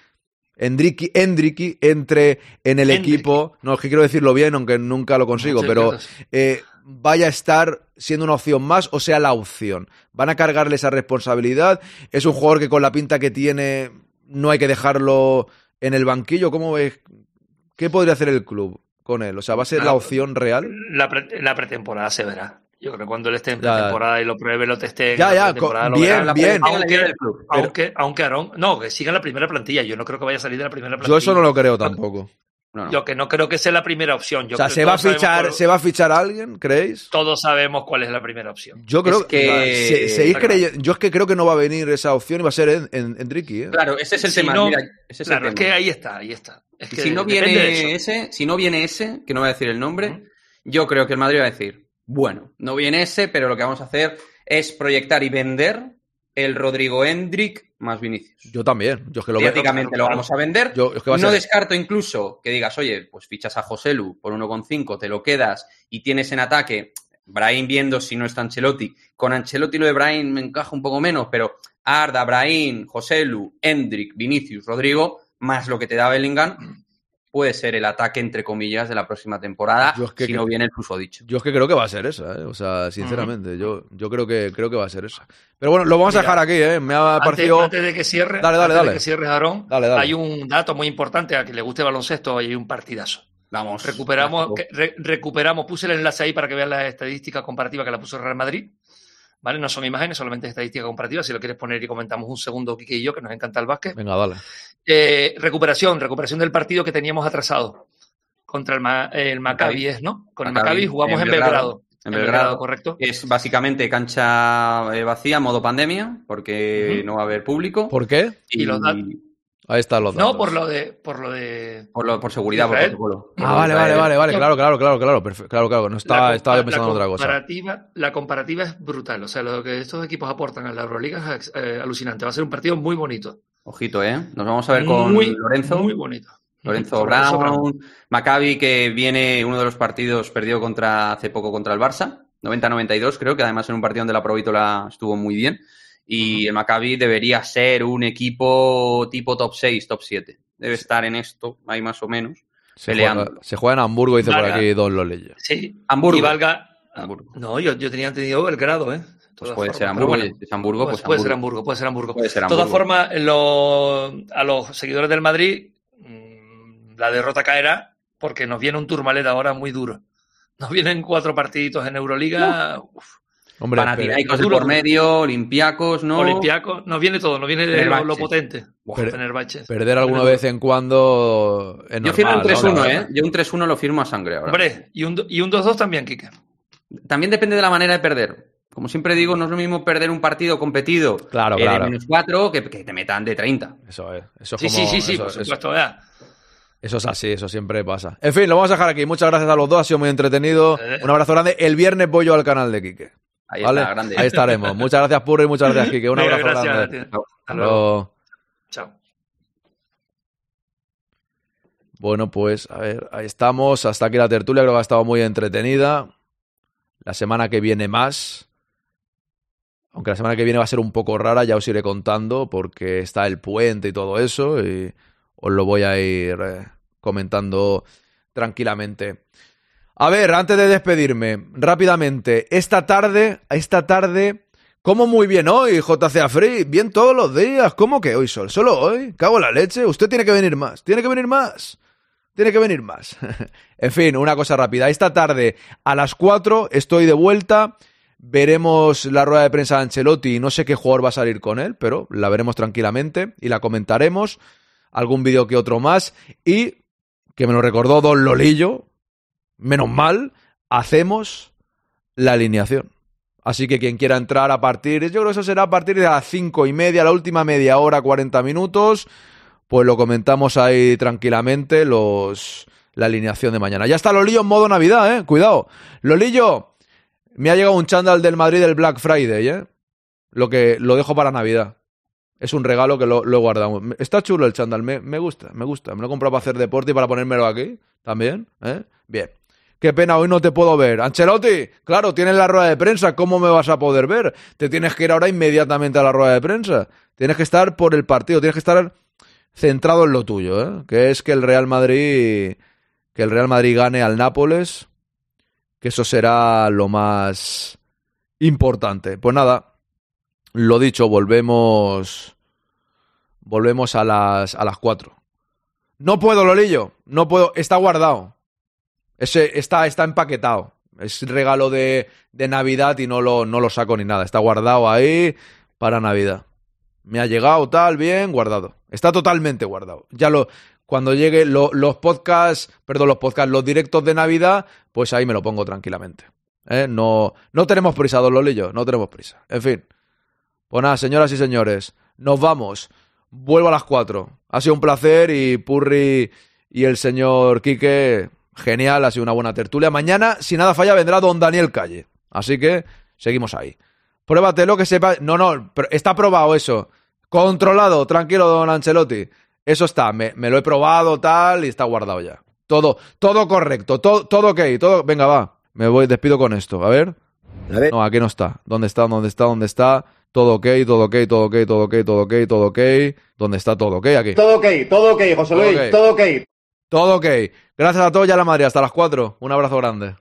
S2: Endriki, Endriki entre en el equipo? No, es que quiero decirlo bien, aunque nunca lo consigo, pero eh, vaya a estar siendo una opción más o sea la opción. ¿Van a cargarle esa responsabilidad? ¿Es un jugador que con la pinta que tiene no hay que dejarlo en el banquillo? ¿Cómo ves? ¿Qué podría hacer el club con él? O sea, ¿va a ser la
S13: Ah,
S2: opción real?
S13: La, pre- la pretemporada se verá. Yo creo que cuando él esté en pretemporada y lo pruebe, lo teste. en
S2: Ya,
S13: la
S2: ya,
S13: pretemporada,
S2: co-
S13: lo
S2: bien,
S13: verá.
S2: bien.
S13: Aunque, aunque, aunque Aarón. No, que siga en la primera plantilla. Yo no creo que vaya a salir de la primera plantilla.
S2: Yo eso no lo creo tampoco.
S14: No, no.
S13: Yo que no creo que sea la primera opción. Yo
S2: O sea,
S13: creo
S2: ¿se va, a fichar,
S13: cuál-
S2: ¿se va a fichar alguien, creéis?
S13: Todos sabemos cuál es la primera opción.
S2: Yo creo
S14: Es que-
S2: se- seguís
S13: Está claro.
S2: creyendo- yo es que creo que no va a venir esa opción y va a ser en, en, Enrique, ¿eh?
S14: Claro, ese es el
S13: Si
S14: tema.
S13: no-
S14: mira, ese es
S13: claro,
S14: el
S13: es que ahí está, ahí está. Es que
S14: si no viene ese, si no viene ese, que no voy a decir el nombre, yo creo que el Madrid va a decir, bueno, no viene ese, pero lo que vamos a hacer es proyectar y vender el Rodrigo Hendrick más Vinicius.
S2: Yo también. Yo es que lo.
S14: Prácticamente lo vamos a vender.
S2: Yo- es que va a
S14: no descarto incluso que digas, oye, pues fichas a Joselu por 1,5, te lo quedas y tienes en ataque Brahim viendo si no está Ancelotti. Con Ancelotti lo de Brahim me encaja un poco menos, pero Arda, Brahim, Joselu, Hendrick, Vinicius, Rodrigo, más lo que te da Bellingham, puede ser el ataque, entre comillas, de la próxima temporada,
S2: Yo es que
S14: si
S2: creo-
S14: no viene el uso dicho.
S2: Yo es que creo que va a ser esa, ¿eh? O sea, sinceramente, yo, yo creo que creo que va a ser esa. Pero bueno, lo vamos a dejar aquí, ¿eh? Me ha
S13: Antes,
S2: parecido.
S13: antes de que cierre,
S2: Dale, dale,
S13: antes
S2: dale.
S13: de que cierres, Aarón,
S2: Dale, dale.
S13: hay un dato muy importante a que le guste baloncesto, hay un partidazo.
S14: Vamos.
S13: Recuperamos, re- recuperamos, puse el enlace ahí para que vean la estadística comparativa que la puso el Real Madrid. ¿Vale? No son imágenes, solamente estadística comparativa. Si lo quieres poner y comentamos un segundo, Kike y yo, que nos encanta el básquet.
S2: Venga, dale.
S13: Eh, recuperación, recuperación del partido que teníamos atrasado contra el, Ma- el Maccabi, ¿es, ¿no? Con el Maccabi jugamos en Belgrado.
S14: En Belgrado,
S13: correcto.
S14: Es básicamente cancha eh, vacía, modo pandemia, porque no va a haber público.
S2: ¿Por qué?
S13: Y los dat-
S2: Ahí están los datos.
S13: No, por lo de. Por, lo de,
S14: por, lo- por seguridad, por protocolo.
S2: Ah, vale, vale, vale, vale. Claro, claro, claro, claro. Perfecto, claro, claro. No estaba, estaba yo pensando en otra cosa.
S13: comparativa, La comparativa es brutal. O sea, lo que estos equipos aportan a la Euroliga es eh, alucinante. Va a ser un partido muy bonito.
S14: Ojito, ¿eh? Nos vamos a ver con
S13: muy,
S14: Lorenzo.
S13: Muy bonito.
S14: Lorenzo
S13: Lorenzo
S14: Brown, Maccabi, que viene uno de los partidos, perdió contra, hace poco contra el Barça, 90-92 creo, que además en un partido donde la Provítola estuvo muy bien. Y el Maccabi debería ser un equipo tipo top 6, top 7. Debe estar en esto, ahí más o menos,
S2: Se
S14: peleando.
S2: juega, se juega en Hamburgo, dice por aquí Don Lolella.
S13: Sí.
S14: Hamburgo.
S13: Y valga.
S14: Hamburgo.
S13: No, yo, yo tenía entendido Belgrado, ¿eh?
S14: Pues puede
S13: formas,
S14: ser Hamburgo,
S13: bueno.
S14: es Hamburgo,
S13: Pues
S14: pues,
S13: puede ser
S14: Hamburgo.
S13: Hamburgo, puede ser Hamburgo.
S14: Puede ser
S13: De todas
S14: Hamburgo.
S13: formas, lo- a los seguidores del Madrid, mm, la derrota caerá porque nos viene un Turmalet ahora muy duro. Nos vienen cuatro partiditos en Euroliga. uf,
S2: Hombre,
S14: Panathinaikos de
S13: Duro,
S14: por medio, Olympiacos, ¿no?
S13: Olimpiaco, nos viene todo, nos viene de lo, potente. Buah,
S2: Per-
S13: Fenerbahce.
S2: perder alguna vez en cuando es
S14: Yo firmo un
S2: normal,
S14: 3-1,
S2: ¿no?
S14: ¿eh? Yo un 3-1 lo firmo a sangre ahora.
S13: Hombre, y un, do- y un 2-2 también, Kike.
S14: También depende de la manera de perder. Como siempre digo, no es lo mismo perder un partido competido
S2: Claro,
S14: eh,
S2: claro.
S14: de menos 4 que, que te metan de 30.
S2: Eso es. Eso es
S13: Sí,
S2: como-
S13: sí, sí, sí,
S2: eso-
S13: por
S2: eso-
S13: supuesto, ¿verdad?
S2: Eso es así, eso siempre pasa. En fin, lo vamos a dejar aquí. Muchas gracias a los dos, ha sido muy entretenido. Un abrazo grande. El viernes voy yo al canal de Quique.
S14: Ahí
S2: ¿vale?
S14: está, grande.
S2: Ahí estaremos. Muchas gracias, Purri, y muchas gracias, Quique. Un abrazo
S13: gracias,
S2: grande.
S13: Hasta luego. Chao.
S2: Bueno, pues a ver, ahí estamos. Hasta aquí la tertulia, creo que ha estado muy entretenida. La semana que viene más. Aunque la semana que viene va a ser un poco rara, ya os iré contando porque está el puente y todo eso y os lo voy a ir eh, comentando tranquilamente. A ver, antes de despedirme, rápidamente, esta tarde, esta tarde, como muy bien hoy, JCA Free, bien todos los días, ¿cómo que hoy sol? ¿Solo hoy? ¿Cago la leche? Usted tiene que venir más, tiene que venir más, tiene que venir más. en fin, una cosa rápida, esta tarde a las 4 estoy de vuelta, veremos la rueda de prensa de Ancelotti, no sé qué jugador va a salir con él, pero la veremos tranquilamente y la comentaremos, algún vídeo que otro más y, que me lo recordó Don Lolillo, menos mal, hacemos la alineación. Así que quien quiera entrar a partir, yo creo que eso será a partir de las cinco y media, la última media hora, 40 minutos, pues lo comentamos ahí tranquilamente, los la alineación de mañana. Ya está Lolillo en modo Navidad, eh, cuidado. Lolillo, me ha llegado un chándal del Madrid del Black Friday, eh. Lo que lo dejo para Navidad. Es un regalo que lo, lo he guardado. Está chulo el chándal, me, me gusta, me gusta. Me lo he comprado para hacer deporte y para ponérmelo aquí también, ¿eh? Bien. Qué pena, hoy no te puedo ver. Ancelotti, claro, tienes la rueda de prensa, ¿cómo me vas a poder ver? Te tienes que ir ahora inmediatamente a la rueda de prensa. Tienes que estar por el partido, tienes que estar centrado en lo tuyo, ¿eh? Que es que el Real Madrid que el Real Madrid gane al Nápoles, que eso será lo más importante. Pues nada, lo dicho, volvemos volvemos a las a las 4. No puedo, Lolillo, no puedo, está guardado. Ese está, está empaquetado. Es regalo de, de Navidad y no lo, no lo saco ni nada. Está guardado ahí para Navidad. Me ha llegado tal, bien, guardado. Está totalmente guardado. Ya lo, cuando llegue lo- los podcasts, perdón, los podcasts, los directos de Navidad, pues ahí me lo pongo tranquilamente. ¿Eh? No, no tenemos prisa, don Lolillo, no tenemos prisa. En fin. Pues nada, señoras y señores, nos vamos. Vuelvo a las 4. Ha sido un placer y Purri y el señor Quique, genial, ha sido una buena tertulia. Mañana, si nada falla, vendrá don Daniel Calle. Así que seguimos ahí. Pruébatelo que sepa. No, no, pero está probado eso. Controlado, tranquilo, don Ancelotti. Eso está, me, me lo he probado tal y está guardado ya. Todo, todo correcto, todo, todo ok, todo. Venga, va. Me voy, despido con esto. A ver. No, aquí no está. ¿Dónde está? ¿Dónde está? ¿Dónde está? Todo ok, todo ok, todo ok, todo ok, todo ok, todo ok. ¿Dónde está todo ok? Aquí.
S15: Todo ok, todo ok, José
S2: Todo
S15: Luis,
S2: ok.
S15: todo ok.
S2: Todo ok. Gracias a todos y a la madre. Hasta las 4. Un abrazo grande.